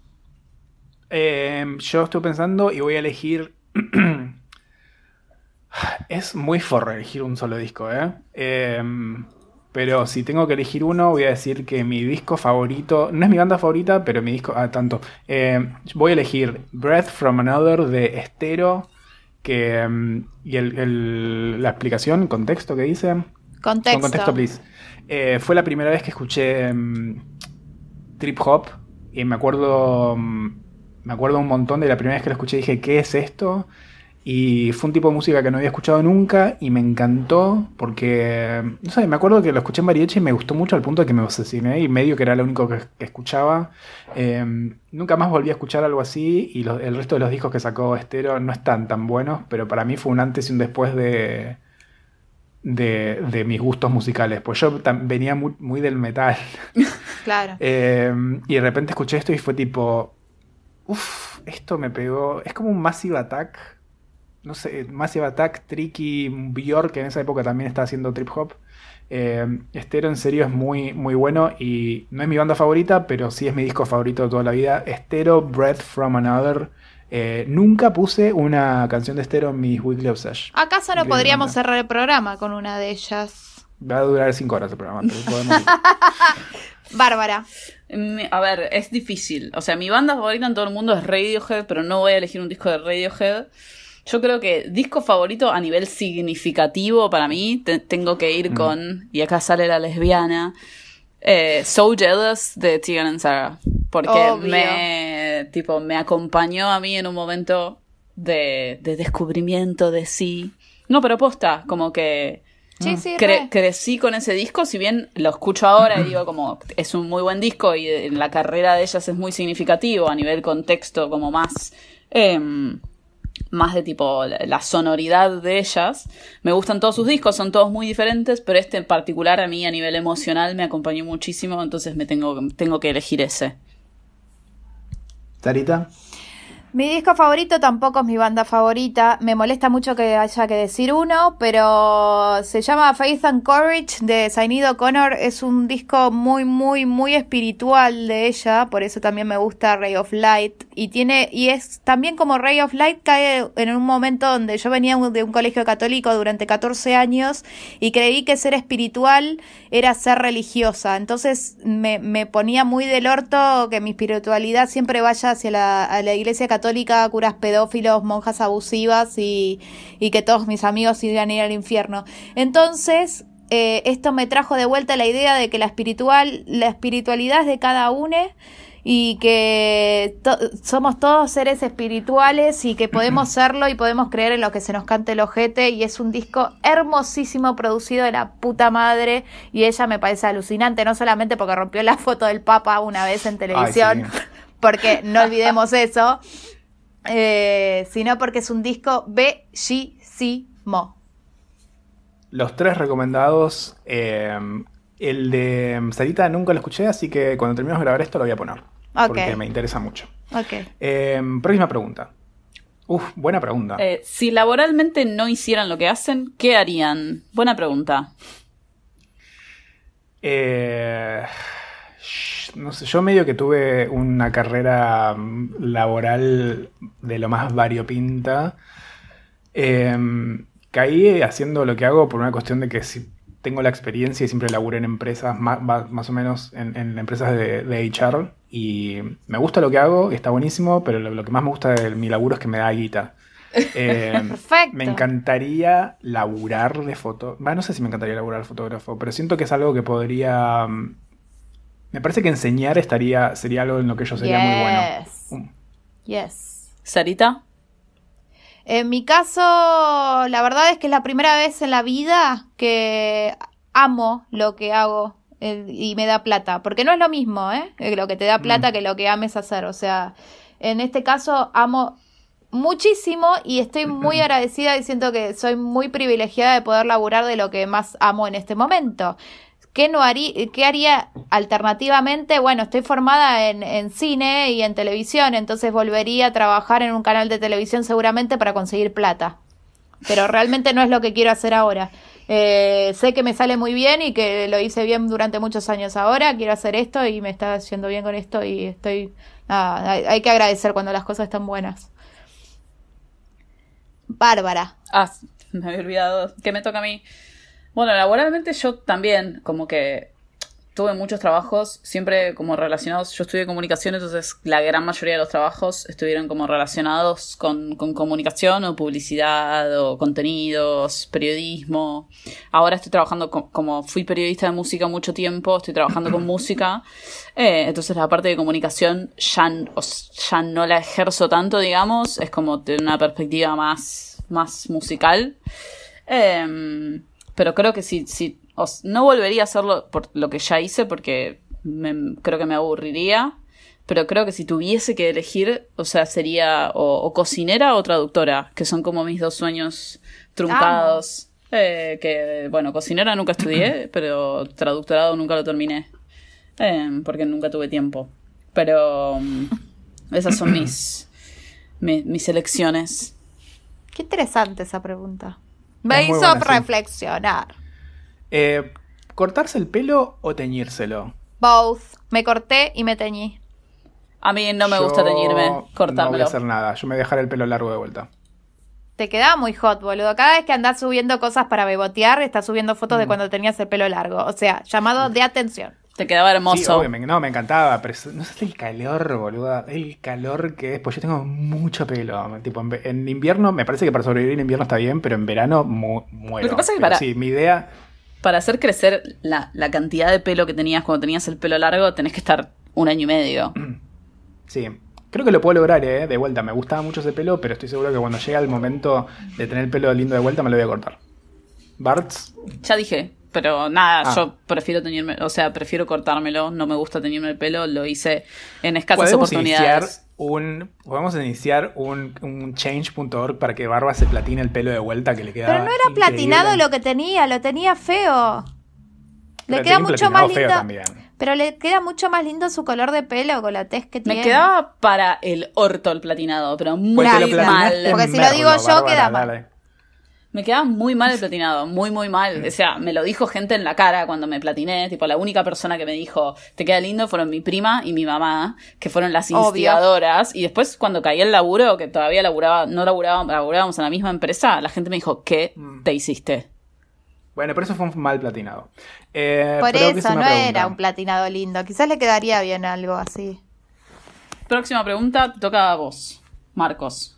Eh, yo estoy pensando y voy a elegir. es muy forro elegir un solo disco, ¿eh? Eh, Pero si tengo que elegir uno, voy a decir que mi disco favorito. No es mi banda favorita, pero mi disco. Ah, tanto. Eh, voy a elegir Breath from Another de Estero. Que, mm, y el- el- la explicación, contexto que dice. Contexto. Con contexto, please. Eh, fue la primera vez que escuché mm, trip hop y me acuerdo, mm, me acuerdo un montón de la primera vez que lo escuché dije, ¿qué es esto? Y fue un tipo de música que no había escuchado nunca y me encantó porque, no sé, me acuerdo que lo escuché en Mariachi y me gustó mucho al punto de que me obsesioné y medio que era lo único que, que escuchaba. Eh, nunca más volví a escuchar algo así y lo- el resto de los discos que sacó Estero no están tan buenos, pero para mí fue un antes y un después de, de, de mis gustos musicales. Pues yo venía muy, muy del metal. Claro. Eh, y de repente escuché esto y fue tipo. Uff, esto me pegó. Es como un Massive Attack. No sé, Massive Attack, Tricky, Bjork, que en esa época también estaba haciendo trip hop. Eh, Estero en serio es muy, muy bueno y no es mi banda favorita, pero sí es mi disco favorito de toda la vida. Estero, Breath from Another. Eh, nunca puse una canción de Estero en mis Weekly Obsession. ¿Acaso no podríamos cerrar el programa con una de ellas? Va a durar 5 horas el programa, pero podemos ir. Bárbara. Me- A ver, es difícil. O sea, mi banda favorita en todo el mundo es Radiohead, pero no voy a elegir un disco de Radiohead. Yo creo que disco favorito a nivel significativo para mí, te- tengo que ir con, y acá sale la lesbiana, eh, So Jealous de Tegan and Sarah. Porque Obvio. me, tipo, me acompañó a mí en un momento de, de descubrimiento de sí. No, pero posta, como que Sí, sí, Cre- re. crecí con ese disco, si bien lo escucho ahora y digo como es un muy buen disco y en la carrera de ellas es muy significativo a nivel contexto, como más, em, más de tipo la, sonoridad de ellas. Me gustan todos sus discos, son todos muy diferentes, pero este en particular a mí a nivel emocional me acompañó muchísimo, entonces me tengo, tengo que elegir ese. Sarita. Mi disco favorito tampoco es mi banda favorita. Me molesta mucho que haya que decir uno, pero se llama Faith and Courage de Sinead O'Connor. Es un disco muy, muy, muy espiritual de ella, por eso también me gusta Ray of Light. Y tiene, y es también como Ray of Light cae en un momento donde yo venía de un colegio católico durante 14 años y creí que ser espiritual era ser religiosa. Entonces me, me ponía muy del orto que mi espiritualidad siempre vaya hacia la, la iglesia católica, curas pedófilos, monjas abusivas y, y que todos mis amigos iban a ir al infierno. Entonces, eh, esto me trajo de vuelta la idea de que la espiritual, la espiritualidad es de cada uno y que to- somos todos seres espirituales y que podemos serlo y podemos creer en lo que se nos cante el ojete y es un disco hermosísimo producido de la puta madre y ella me parece alucinante, no solamente porque rompió la foto del Papa una vez en televisión, sí. porque no olvidemos eso, eh, sino porque es un disco bellísimo. Los tres recomendados. eh, el de Sarita nunca lo escuché, así que cuando terminemos de grabar esto lo voy a poner. Ok. Porque me interesa mucho. Ok. Eh, próxima pregunta. Uf, buena pregunta. Eh, si laboralmente no hicieran lo que hacen, ¿qué harían? Buena pregunta. Eh, no sé, yo medio que tuve una carrera mm, laboral de lo más variopinta. Eh, caí haciendo lo que hago por una cuestión de que si tengo la experiencia y siempre laburé en empresas, ma- más, o menos en, en empresas de, de HR. Y me gusta lo que hago, está buenísimo, pero lo, lo que más me gusta de mi laburo es que me da guita. Eh, Perfecto. me encantaría laburar de foto. Bueno, no sé si me encantaría laburar de fotógrafo, pero siento que es algo que podría. Mm, Me parece que enseñar estaría, sería algo en lo que yo sería muy bueno. Yes. Um, Yes. Sarita, En mi caso, la verdad es que es la primera vez en la vida que amo lo que hago eh, y me da plata. Porque no es lo mismo, ¿eh? Lo que te da plata que lo que ames hacer. O sea, en este caso amo muchísimo y estoy muy agradecida y siento que soy muy privilegiada de poder laburar de lo que más amo en este momento. ¿Qué, no haría, ¿qué haría alternativamente? Bueno, estoy formada en, en cine y en televisión, entonces volvería a trabajar en un canal de televisión seguramente para conseguir plata. Pero realmente no es lo que quiero hacer ahora. Eh, sé que me sale muy bien y que lo hice bien durante muchos años. Ahora quiero hacer esto y me está haciendo bien con esto y estoy... nada, hay, hay que agradecer cuando las cosas están buenas. Bárbara. Ah, me había olvidado. ¿Qué me toca a mí? Bueno, laboralmente yo también, como que tuve muchos trabajos, siempre como relacionados. Yo estudié comunicación, entonces la gran mayoría de los trabajos estuvieron como relacionados con, con comunicación o publicidad o contenidos, periodismo. Ahora estoy trabajando co- como fui periodista de música mucho tiempo, estoy trabajando con música. Eh, entonces la parte de comunicación ya, ya no la ejerzo tanto, digamos. Es como de una perspectiva más, más musical. Em, pero creo que si, si os- no volvería a hacerlo por lo que ya hice porque me- creo que me aburriría. Pero creo que si tuviese que elegir, o sea, sería o, o cocinera o traductora, que son como mis dos sueños truncados. Eh, que, bueno, cocinera nunca estudié, pero traductorado nunca lo terminé. Eh, porque nunca tuve tiempo. Pero mm, esas son mis, mi- mis elecciones. Qué interesante esa pregunta. Me hizo buena, sí. reflexionar. Eh, ¿Cortarse el pelo o teñírselo? Both. Me corté y me teñí. A mí no me gusta Yo teñirme, No voy a cortármelo. hacer nada. Yo me dejaré el pelo largo de vuelta. Te quedaba muy hot, boludo. Cada vez que andás subiendo cosas para bebotear, estás subiendo fotos Mm. de cuando tenías el pelo largo. O sea, llamado de atención. Te quedaba Sí, hermoso. obvio, me, no, me encantaba, pero no sé el calor, boluda. El calor que es, pues yo tengo mucho pelo. Tipo, en, invierno, me parece que para sobrevivir en invierno está bien, pero en verano mu- muero. Lo que pasa es que para- Sí, mi idea. Para hacer crecer la, la cantidad de pelo que tenías cuando tenías el pelo largo, tenés que estar un año y medio. Sí. Creo que lo puedo lograr, ¿eh? De vuelta. Me gustaba mucho ese pelo, pero estoy seguro que cuando llegue el momento de tener el pelo lindo de vuelta, me lo voy a cortar. Barts, Ya dije, pero nada, Ah. yo prefiero teñirme, o sea, prefiero cortármelo, no me gusta teñirme el pelo, lo hice en escasas podemos iniciar oportunidades. un. Podemos iniciar un, un change.org para que Barba se platine el pelo de vuelta que le queda. Pero no era platinado lo que tenía, lo tenía feo. Le queda mucho más lindo. también. Pero le queda mucho más lindo su color de pelo con la tez que Me tiene. quedaba para el orto el platinado, pero muy Pues mal. Porque si lo digo yo, Bárbara, queda mal. Me quedaba muy mal el platinado, muy, muy mal. O sea, me lo dijo gente en la cara cuando me platiné. Tipo, la única persona que me dijo, te queda lindo, fueron mi prima y mi mamá, que fueron las Obvio. instigadoras. Y después, cuando caí el laburo, que todavía laburaba, no laburábamos, laburábamos en la misma empresa, la gente me dijo, ¿qué Mm. te hiciste? Bueno, pero eso fue un mal platinado. Eh, Por pero ¿qué se eso, no pregunta? era un platinado lindo. Quizás le quedaría bien algo así. Próxima pregunta, te toca a vos, Marcos.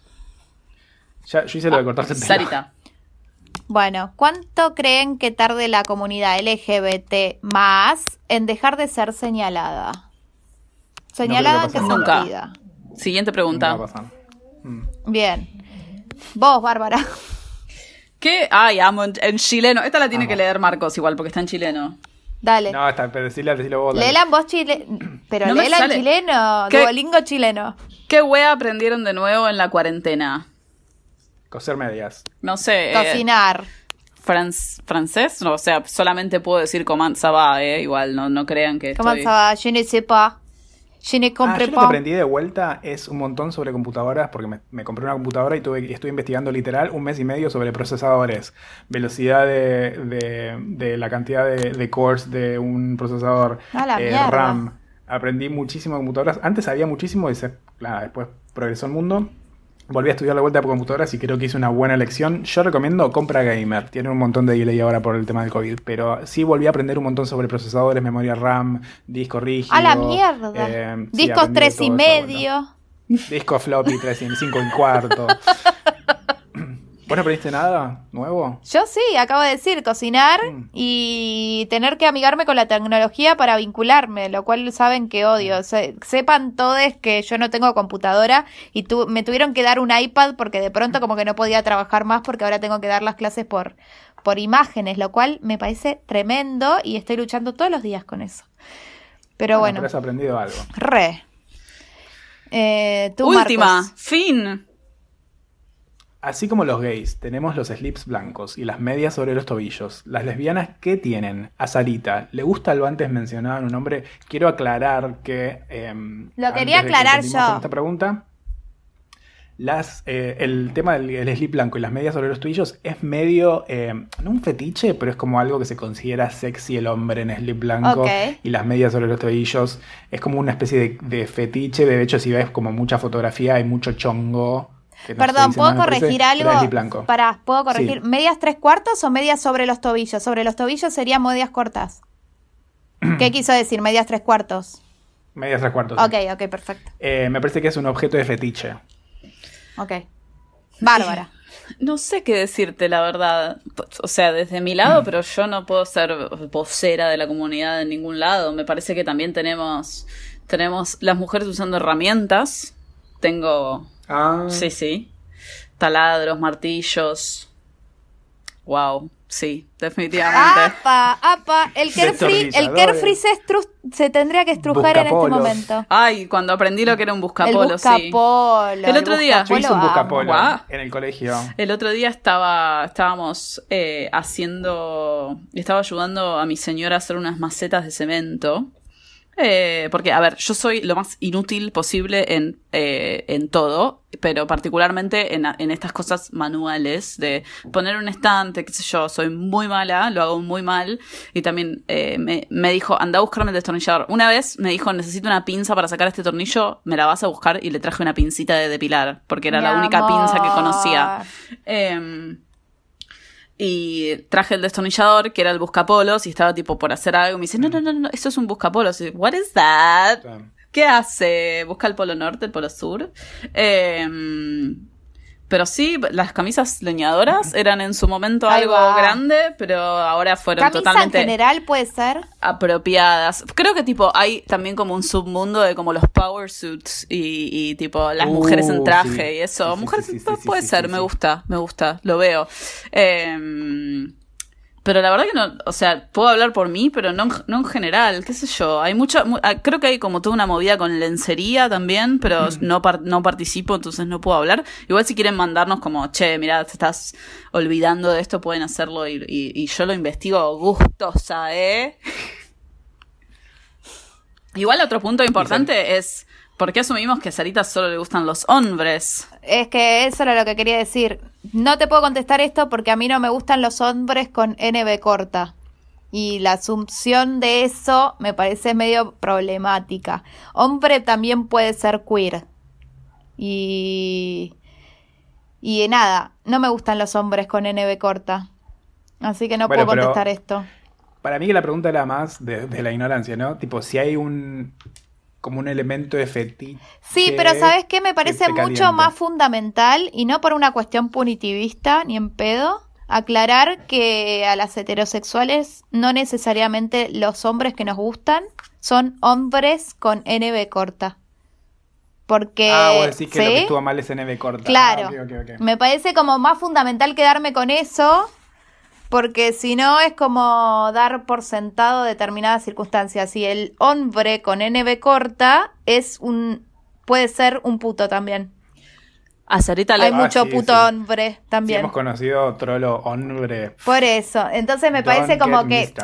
Ya, yo hice lo de cortarse el pelo. Sarita. Bueno, ¿cuánto creen que tarde la comunidad LGBT más en dejar de ser señalada? Señalada en qué creo que sentido. Siguiente pregunta. Mm. Bien. Vos, Bárbara. ¿Qué? Ay, amo en, en chileno. Esta la tiene Amo. que leer Marcos igual, porque está en chileno. Dale. No, está, pero decilo, decilo vos. dale. Léela en voz chile... Pero No chileno. ¿Qué? Duolingo chileno. ¿Qué wea aprendieron de nuevo en la cuarentena? Coser medias. No sé. eh, Cocinar. franc- francés, no, o sea, solamente puedo decir comment ça va, eh, igual, no, no crean que ¿Cómo estoy... se va? Je ne sais pas. Je ne Ah, yo lo que aprendí de vuelta es un montón sobre computadoras, porque me, me compré una computadora y tuve, y estuve investigando literal un mes y medio sobre procesadores, velocidad de, de- de la cantidad de, de cores de un procesador, A la eh. RAM. Aprendí muchísimo de computadoras. Antes sabía muchísimo y se- nada, después progresó el mundo. Volví a estudiar de vuelta por computadoras y creo que hice una buena elección. Yo recomiendo Compra Gamer. Tiene un montón de delay ahora por el tema del COVID. Pero sí volví a aprender un montón sobre procesadores, memoria RAM, disco rígido. A la mierda. eh, sí, Discos de tres y medio. Disco floppy 3 y 5 y cuarto. ¿Vos no aprendiste nada nuevo? Yo sí, acabo de decir, cocinar Mm. y tener que amigarme con la tecnología para vincularme, lo cual saben que odio. Se- sepan todos que yo no tengo computadora y tu- me tuvieron que dar un iPad porque de pronto como que no podía trabajar más porque ahora tengo que dar las clases por, por imágenes, lo cual me parece tremendo y estoy luchando todos los días con eso. Pero bueno, Pero has aprendido algo. re. Eh, tú, Última, Marcos. fin. Así como los gays, tenemos los slips blancos y las medias sobre los tobillos. Las lesbianas, ¿qué tienen? A Sarita, ¿le gusta lo antes mencionado en un hombre? Quiero aclarar que... em, Lo quería que aclarar yo. esta pregunta. Las, eh, el tema del el slip blanco y las medias sobre los tobillos es medio, eh, no un fetiche, pero es como algo que se considera sexy el hombre en slip blanco y las medias sobre los tobillos. Es como una especie de, de fetiche. De hecho, si ves como mucha fotografía, hay mucho chongo. Perdón, ¿puedo corregir algo? Para, ¿puedo corregir? Sí. ¿Medias tres cuartos o medias sobre los tobillos? Sobre los tobillos serían medias cortas. ¿Qué quiso decir? Medias tres cuartos. Medias tres cuartos. Ok, ok, perfecto. Eh, me parece que es un objeto de fetiche. Ok. Bárbara. No sé qué decirte, la verdad. O sea, desde mi lado, pero yo no puedo ser vocera de la comunidad en ningún lado. Me parece que también tenemos, tenemos las mujeres usando herramientas. Tengo, Ah, sí, sí, taladros, martillos. Wow, sí, definitivamente. ¡Apa! ¡Apa! El Carefree, el se, tendría que estrujar en este momento. Ay, cuando aprendí lo que era un El buscapolo, sí. buscapolo. El otro día- Yo hice un buscapolo, en el colegio. El otro día estaba, estábamos eh, haciendo, estaba ayudando a mi señora a hacer unas macetas de cemento. Eh, porque, a ver, yo soy lo más inútil posible en, eh, en todo, pero particularmente en, en estas cosas manuales, de poner un estante, qué sé yo, soy muy mala, lo hago muy mal, y también eh, me, me dijo, anda a buscarme el destornillador. Una vez me dijo, necesito una pinza para sacar este tornillo, me la vas a buscar, y le traje una pincita de depilar, porque era la única pinza que conocía. amor. Y traje el destornillador, que era el buscapolos, y estaba tipo por hacer algo. Me dice, no, no, no, no, eso es un buscapolos. Y, What is that? ¿Qué hace? ¿Busca el polo norte, el polo sur? Em, pero sí, las camisas leñadoras eran en su momento Ahí algo va. grande, pero ahora fueron Camisa totalmente en general puede ser. apropiadas. Creo que tipo hay también como un submundo de como los power suits y, y, tipo las Uh, mujeres en traje sí. y eso. Sí, Mujeres sí, puede ser, me gusta, me gusta, lo veo. Em, pero la verdad que no, o sea, puedo hablar por mí, pero no, en- no en general, qué sé yo. Hay mucha, mu- ah, creo que hay como toda una movida con lencería también, pero Mm. no, par- no participo, entonces no puedo hablar. Igual si quieren mandarnos como, che, mira, te estás olvidando de esto, pueden hacerlo y, y- y yo lo investigo gustosa, ¿eh? Igual otro punto importante es, ¿por qué asumimos que a Sarita solo le gustan los hombres? Es que eso era lo que quería decir. No te puedo contestar esto porque a mí no me gustan los hombres con NB corta. Y la asunción de eso me parece medio problemática. Hombre también puede ser queer. Y. Y nada, no me gustan los hombres con NB corta. Así que no Bueno, puedo contestar esto. Para mí que la pregunta era más de, de la ignorancia, ¿no? Tipo, si hay un como un elemento de fetiche. Sí, pero ¿sabes qué? Me parece mucho más fundamental, y no por una cuestión punitivista ni en pedo, aclarar que a las heterosexuales no necesariamente los hombres que nos gustan son hombres con NB corta. Porque... Ah, vos decís que lo que ¿sí? estuvo mal es NB corta. Claro. Ah, ok. Me parece como más fundamental quedarme con eso, porque si no es como dar por sentado determinadas circunstancias. Y el hombre con NB corta es un puede ser un puto también. A Sarita le Hay Ah, mucho sí, puto sí. hombre Sí, también. hemos conocido trolo hombre. Por eso. Entonces me Don't parece como que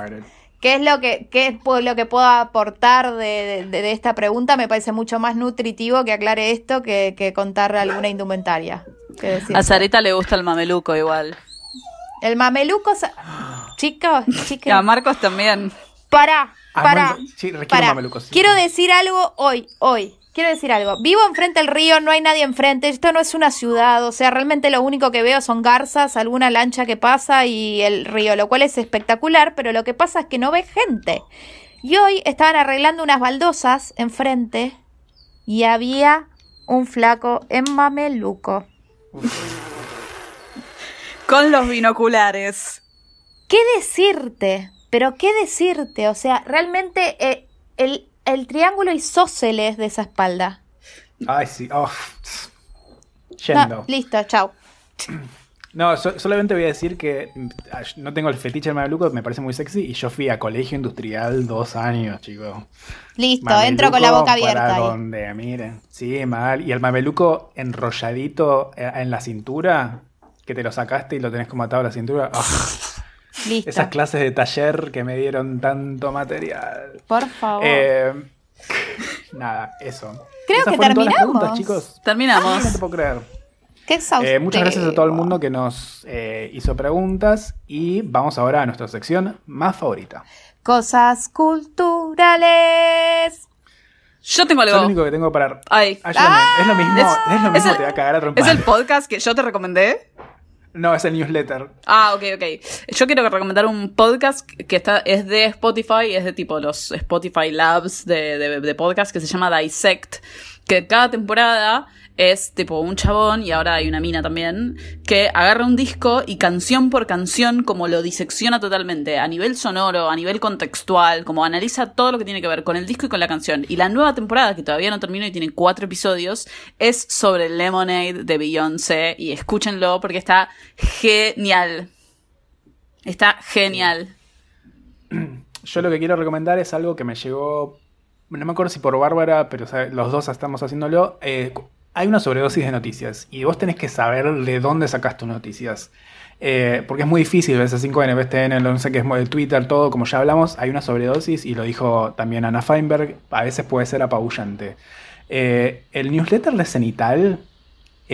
qué es lo que qué es lo que puedo aportar de, de- de esta pregunta me parece mucho más nutritivo que aclare esto que, que contar alguna indumentaria. que. A Sarita le gusta el mameluco igual. El mameluco, chicos, Y chicos, a Marcos también. Pará, Ah, pará, bueno, sí, requiere pará. mameluco, sí. Quiero decir algo hoy, hoy. Quiero decir algo. Vivo enfrente del río, no hay nadie enfrente. Esto no es una ciudad. O sea, realmente lo único que veo son garzas, alguna lancha que pasa y el río, lo cual es espectacular. Pero lo que pasa es que no ve gente. Y hoy estaban arreglando unas baldosas enfrente y había un flaco en mameluco. Con los binoculares. ¿Qué decirte? Pero qué decirte, o sea, realmente eh, el, el triángulo isósceles de esa espalda. Ay, sí. Oh. No, Yendo. listo, chau. No, so- solamente voy a decir que no tengo el fetiche del mameluco, me parece muy sexy. Y yo fui a colegio industrial dos años, chicos. Listo, entro con la boca abierta Para ahí. donde, miren. Sí, mal. Y el mameluco enrolladito eh, en la cintura. Que te lo sacaste y lo tenés como atado a la cintura. Ah, Listo. esas clases de taller que me dieron tanto material. Por favor. Eh, nada, eso. Creo Esas que terminamos. preguntas, chicos. Terminamos. Ay, no te puedo creer. Qué exhaustivo. Eh, muchas gracias a todo el mundo que nos eh, hizo preguntas y vamos ahora a nuestra sección más favorita. Cosas culturales. Yo tengo Yo lo algo. único que tengo para... Ay. Ah, yo también. es lo mismo, Es- es, lo es mismo el- te va a cagar a trompar. ¿Es el podcast que yo te recomendé? No, es el newsletter. Ah, ok, ok. Yo quiero recomendar un podcast que está, es de Spotify, es de tipo los Spotify Labs de, de, de podcast que se llama Dissect, que cada temporada es tipo un chabón, y ahora hay una mina también, que agarra un disco y canción por canción como lo disecciona totalmente, a nivel sonoro, a nivel contextual, como analiza todo lo que tiene que ver con el disco y con la canción. Y la nueva temporada, que todavía no terminó y tiene cuatro episodios, es sobre Lemonade de Beyoncé, y escúchenlo porque está genial. Está genial. Yo lo que quiero recomendar es algo que me llegó, no me acuerdo si por Bárbara, pero los dos estamos haciéndolo. Eh, hay una sobredosis de noticias y vos tenés que saber de dónde sacás tus noticias. Eh, porque es muy difícil, ves 5N, ves TN, no sé qué es el Twitter, todo, como ya hablamos, hay una sobredosis y lo dijo también Ana Feinberg, a veces puede ser apabullante. Eh, el newsletter de Cenital,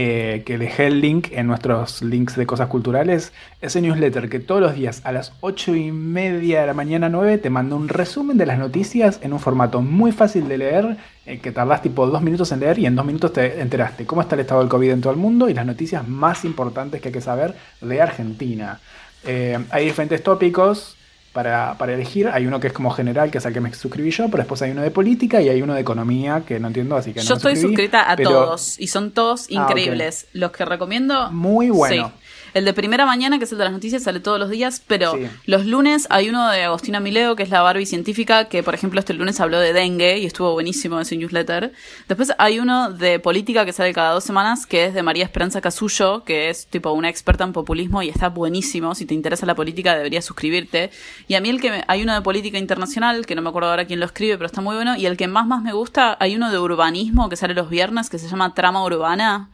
eh, que dejé el link en nuestros links de cosas culturales, ese newsletter que todos los días a las 8 y media de la mañana 9 te manda un resumen de las noticias en un formato muy fácil de leer, eh, que tardás tipo dos minutos en leer y en dos minutos te enteraste cómo está el estado del COVID en todo el mundo y las noticias más importantes que hay que saber de Argentina. Eh, hay diferentes tópicos para, para elegir. Hay uno que es como general, que es al que me suscribí yo, pero después hay uno de política y hay uno de economía que no entiendo, así que no Yo me estoy suscribí, suscrita a pero todos y son todos Ah, increíbles. Los que recomiendo. Muy bueno. Sí. El de primera mañana, que es el de las noticias, sale todos los días, pero Sí. los lunes hay uno de Agostina Mileo, que es la Barbie científica, que por ejemplo este lunes habló de dengue y estuvo buenísimo ese newsletter. Después hay uno de política que sale cada dos semanas, que es de María Esperanza Casullo, que es tipo una experta en populismo y está buenísimo. Si te interesa la política deberías suscribirte. Y a mí el que me- hay uno de política internacional, que no me acuerdo ahora quién lo escribe, pero está muy bueno. Y el que más más me gusta, hay uno de urbanismo que sale los viernes, que se llama Trama Urbana.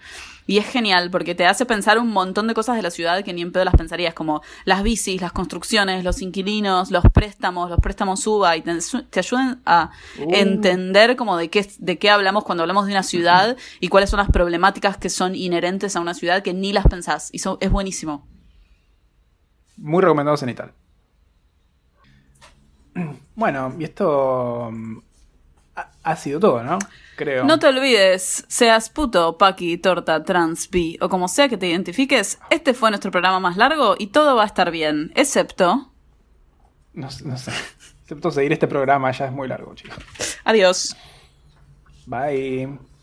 Y es genial porque te hace pensar un montón de cosas de la ciudad que ni en pedo las pensarías, como las bicis, las construcciones, los inquilinos, los préstamos, los préstamos UBA, y te, te ayudan a Uh. entender como de qué, de qué hablamos cuando hablamos de una ciudad y cuáles son las problemáticas que son inherentes a una ciudad que ni las pensás. Y son- es buenísimo. Muy recomendado Cenital. Bueno, y esto mm, ha sido todo, ¿no? Creo. No te olvides, seas puto, paqui, torta, trans, bi o como sea que te identifiques, este fue nuestro programa más largo y todo va a estar bien, excepto... No, no sé. Excepto seguir este programa, ya es muy largo, chicos. Adiós. Bye.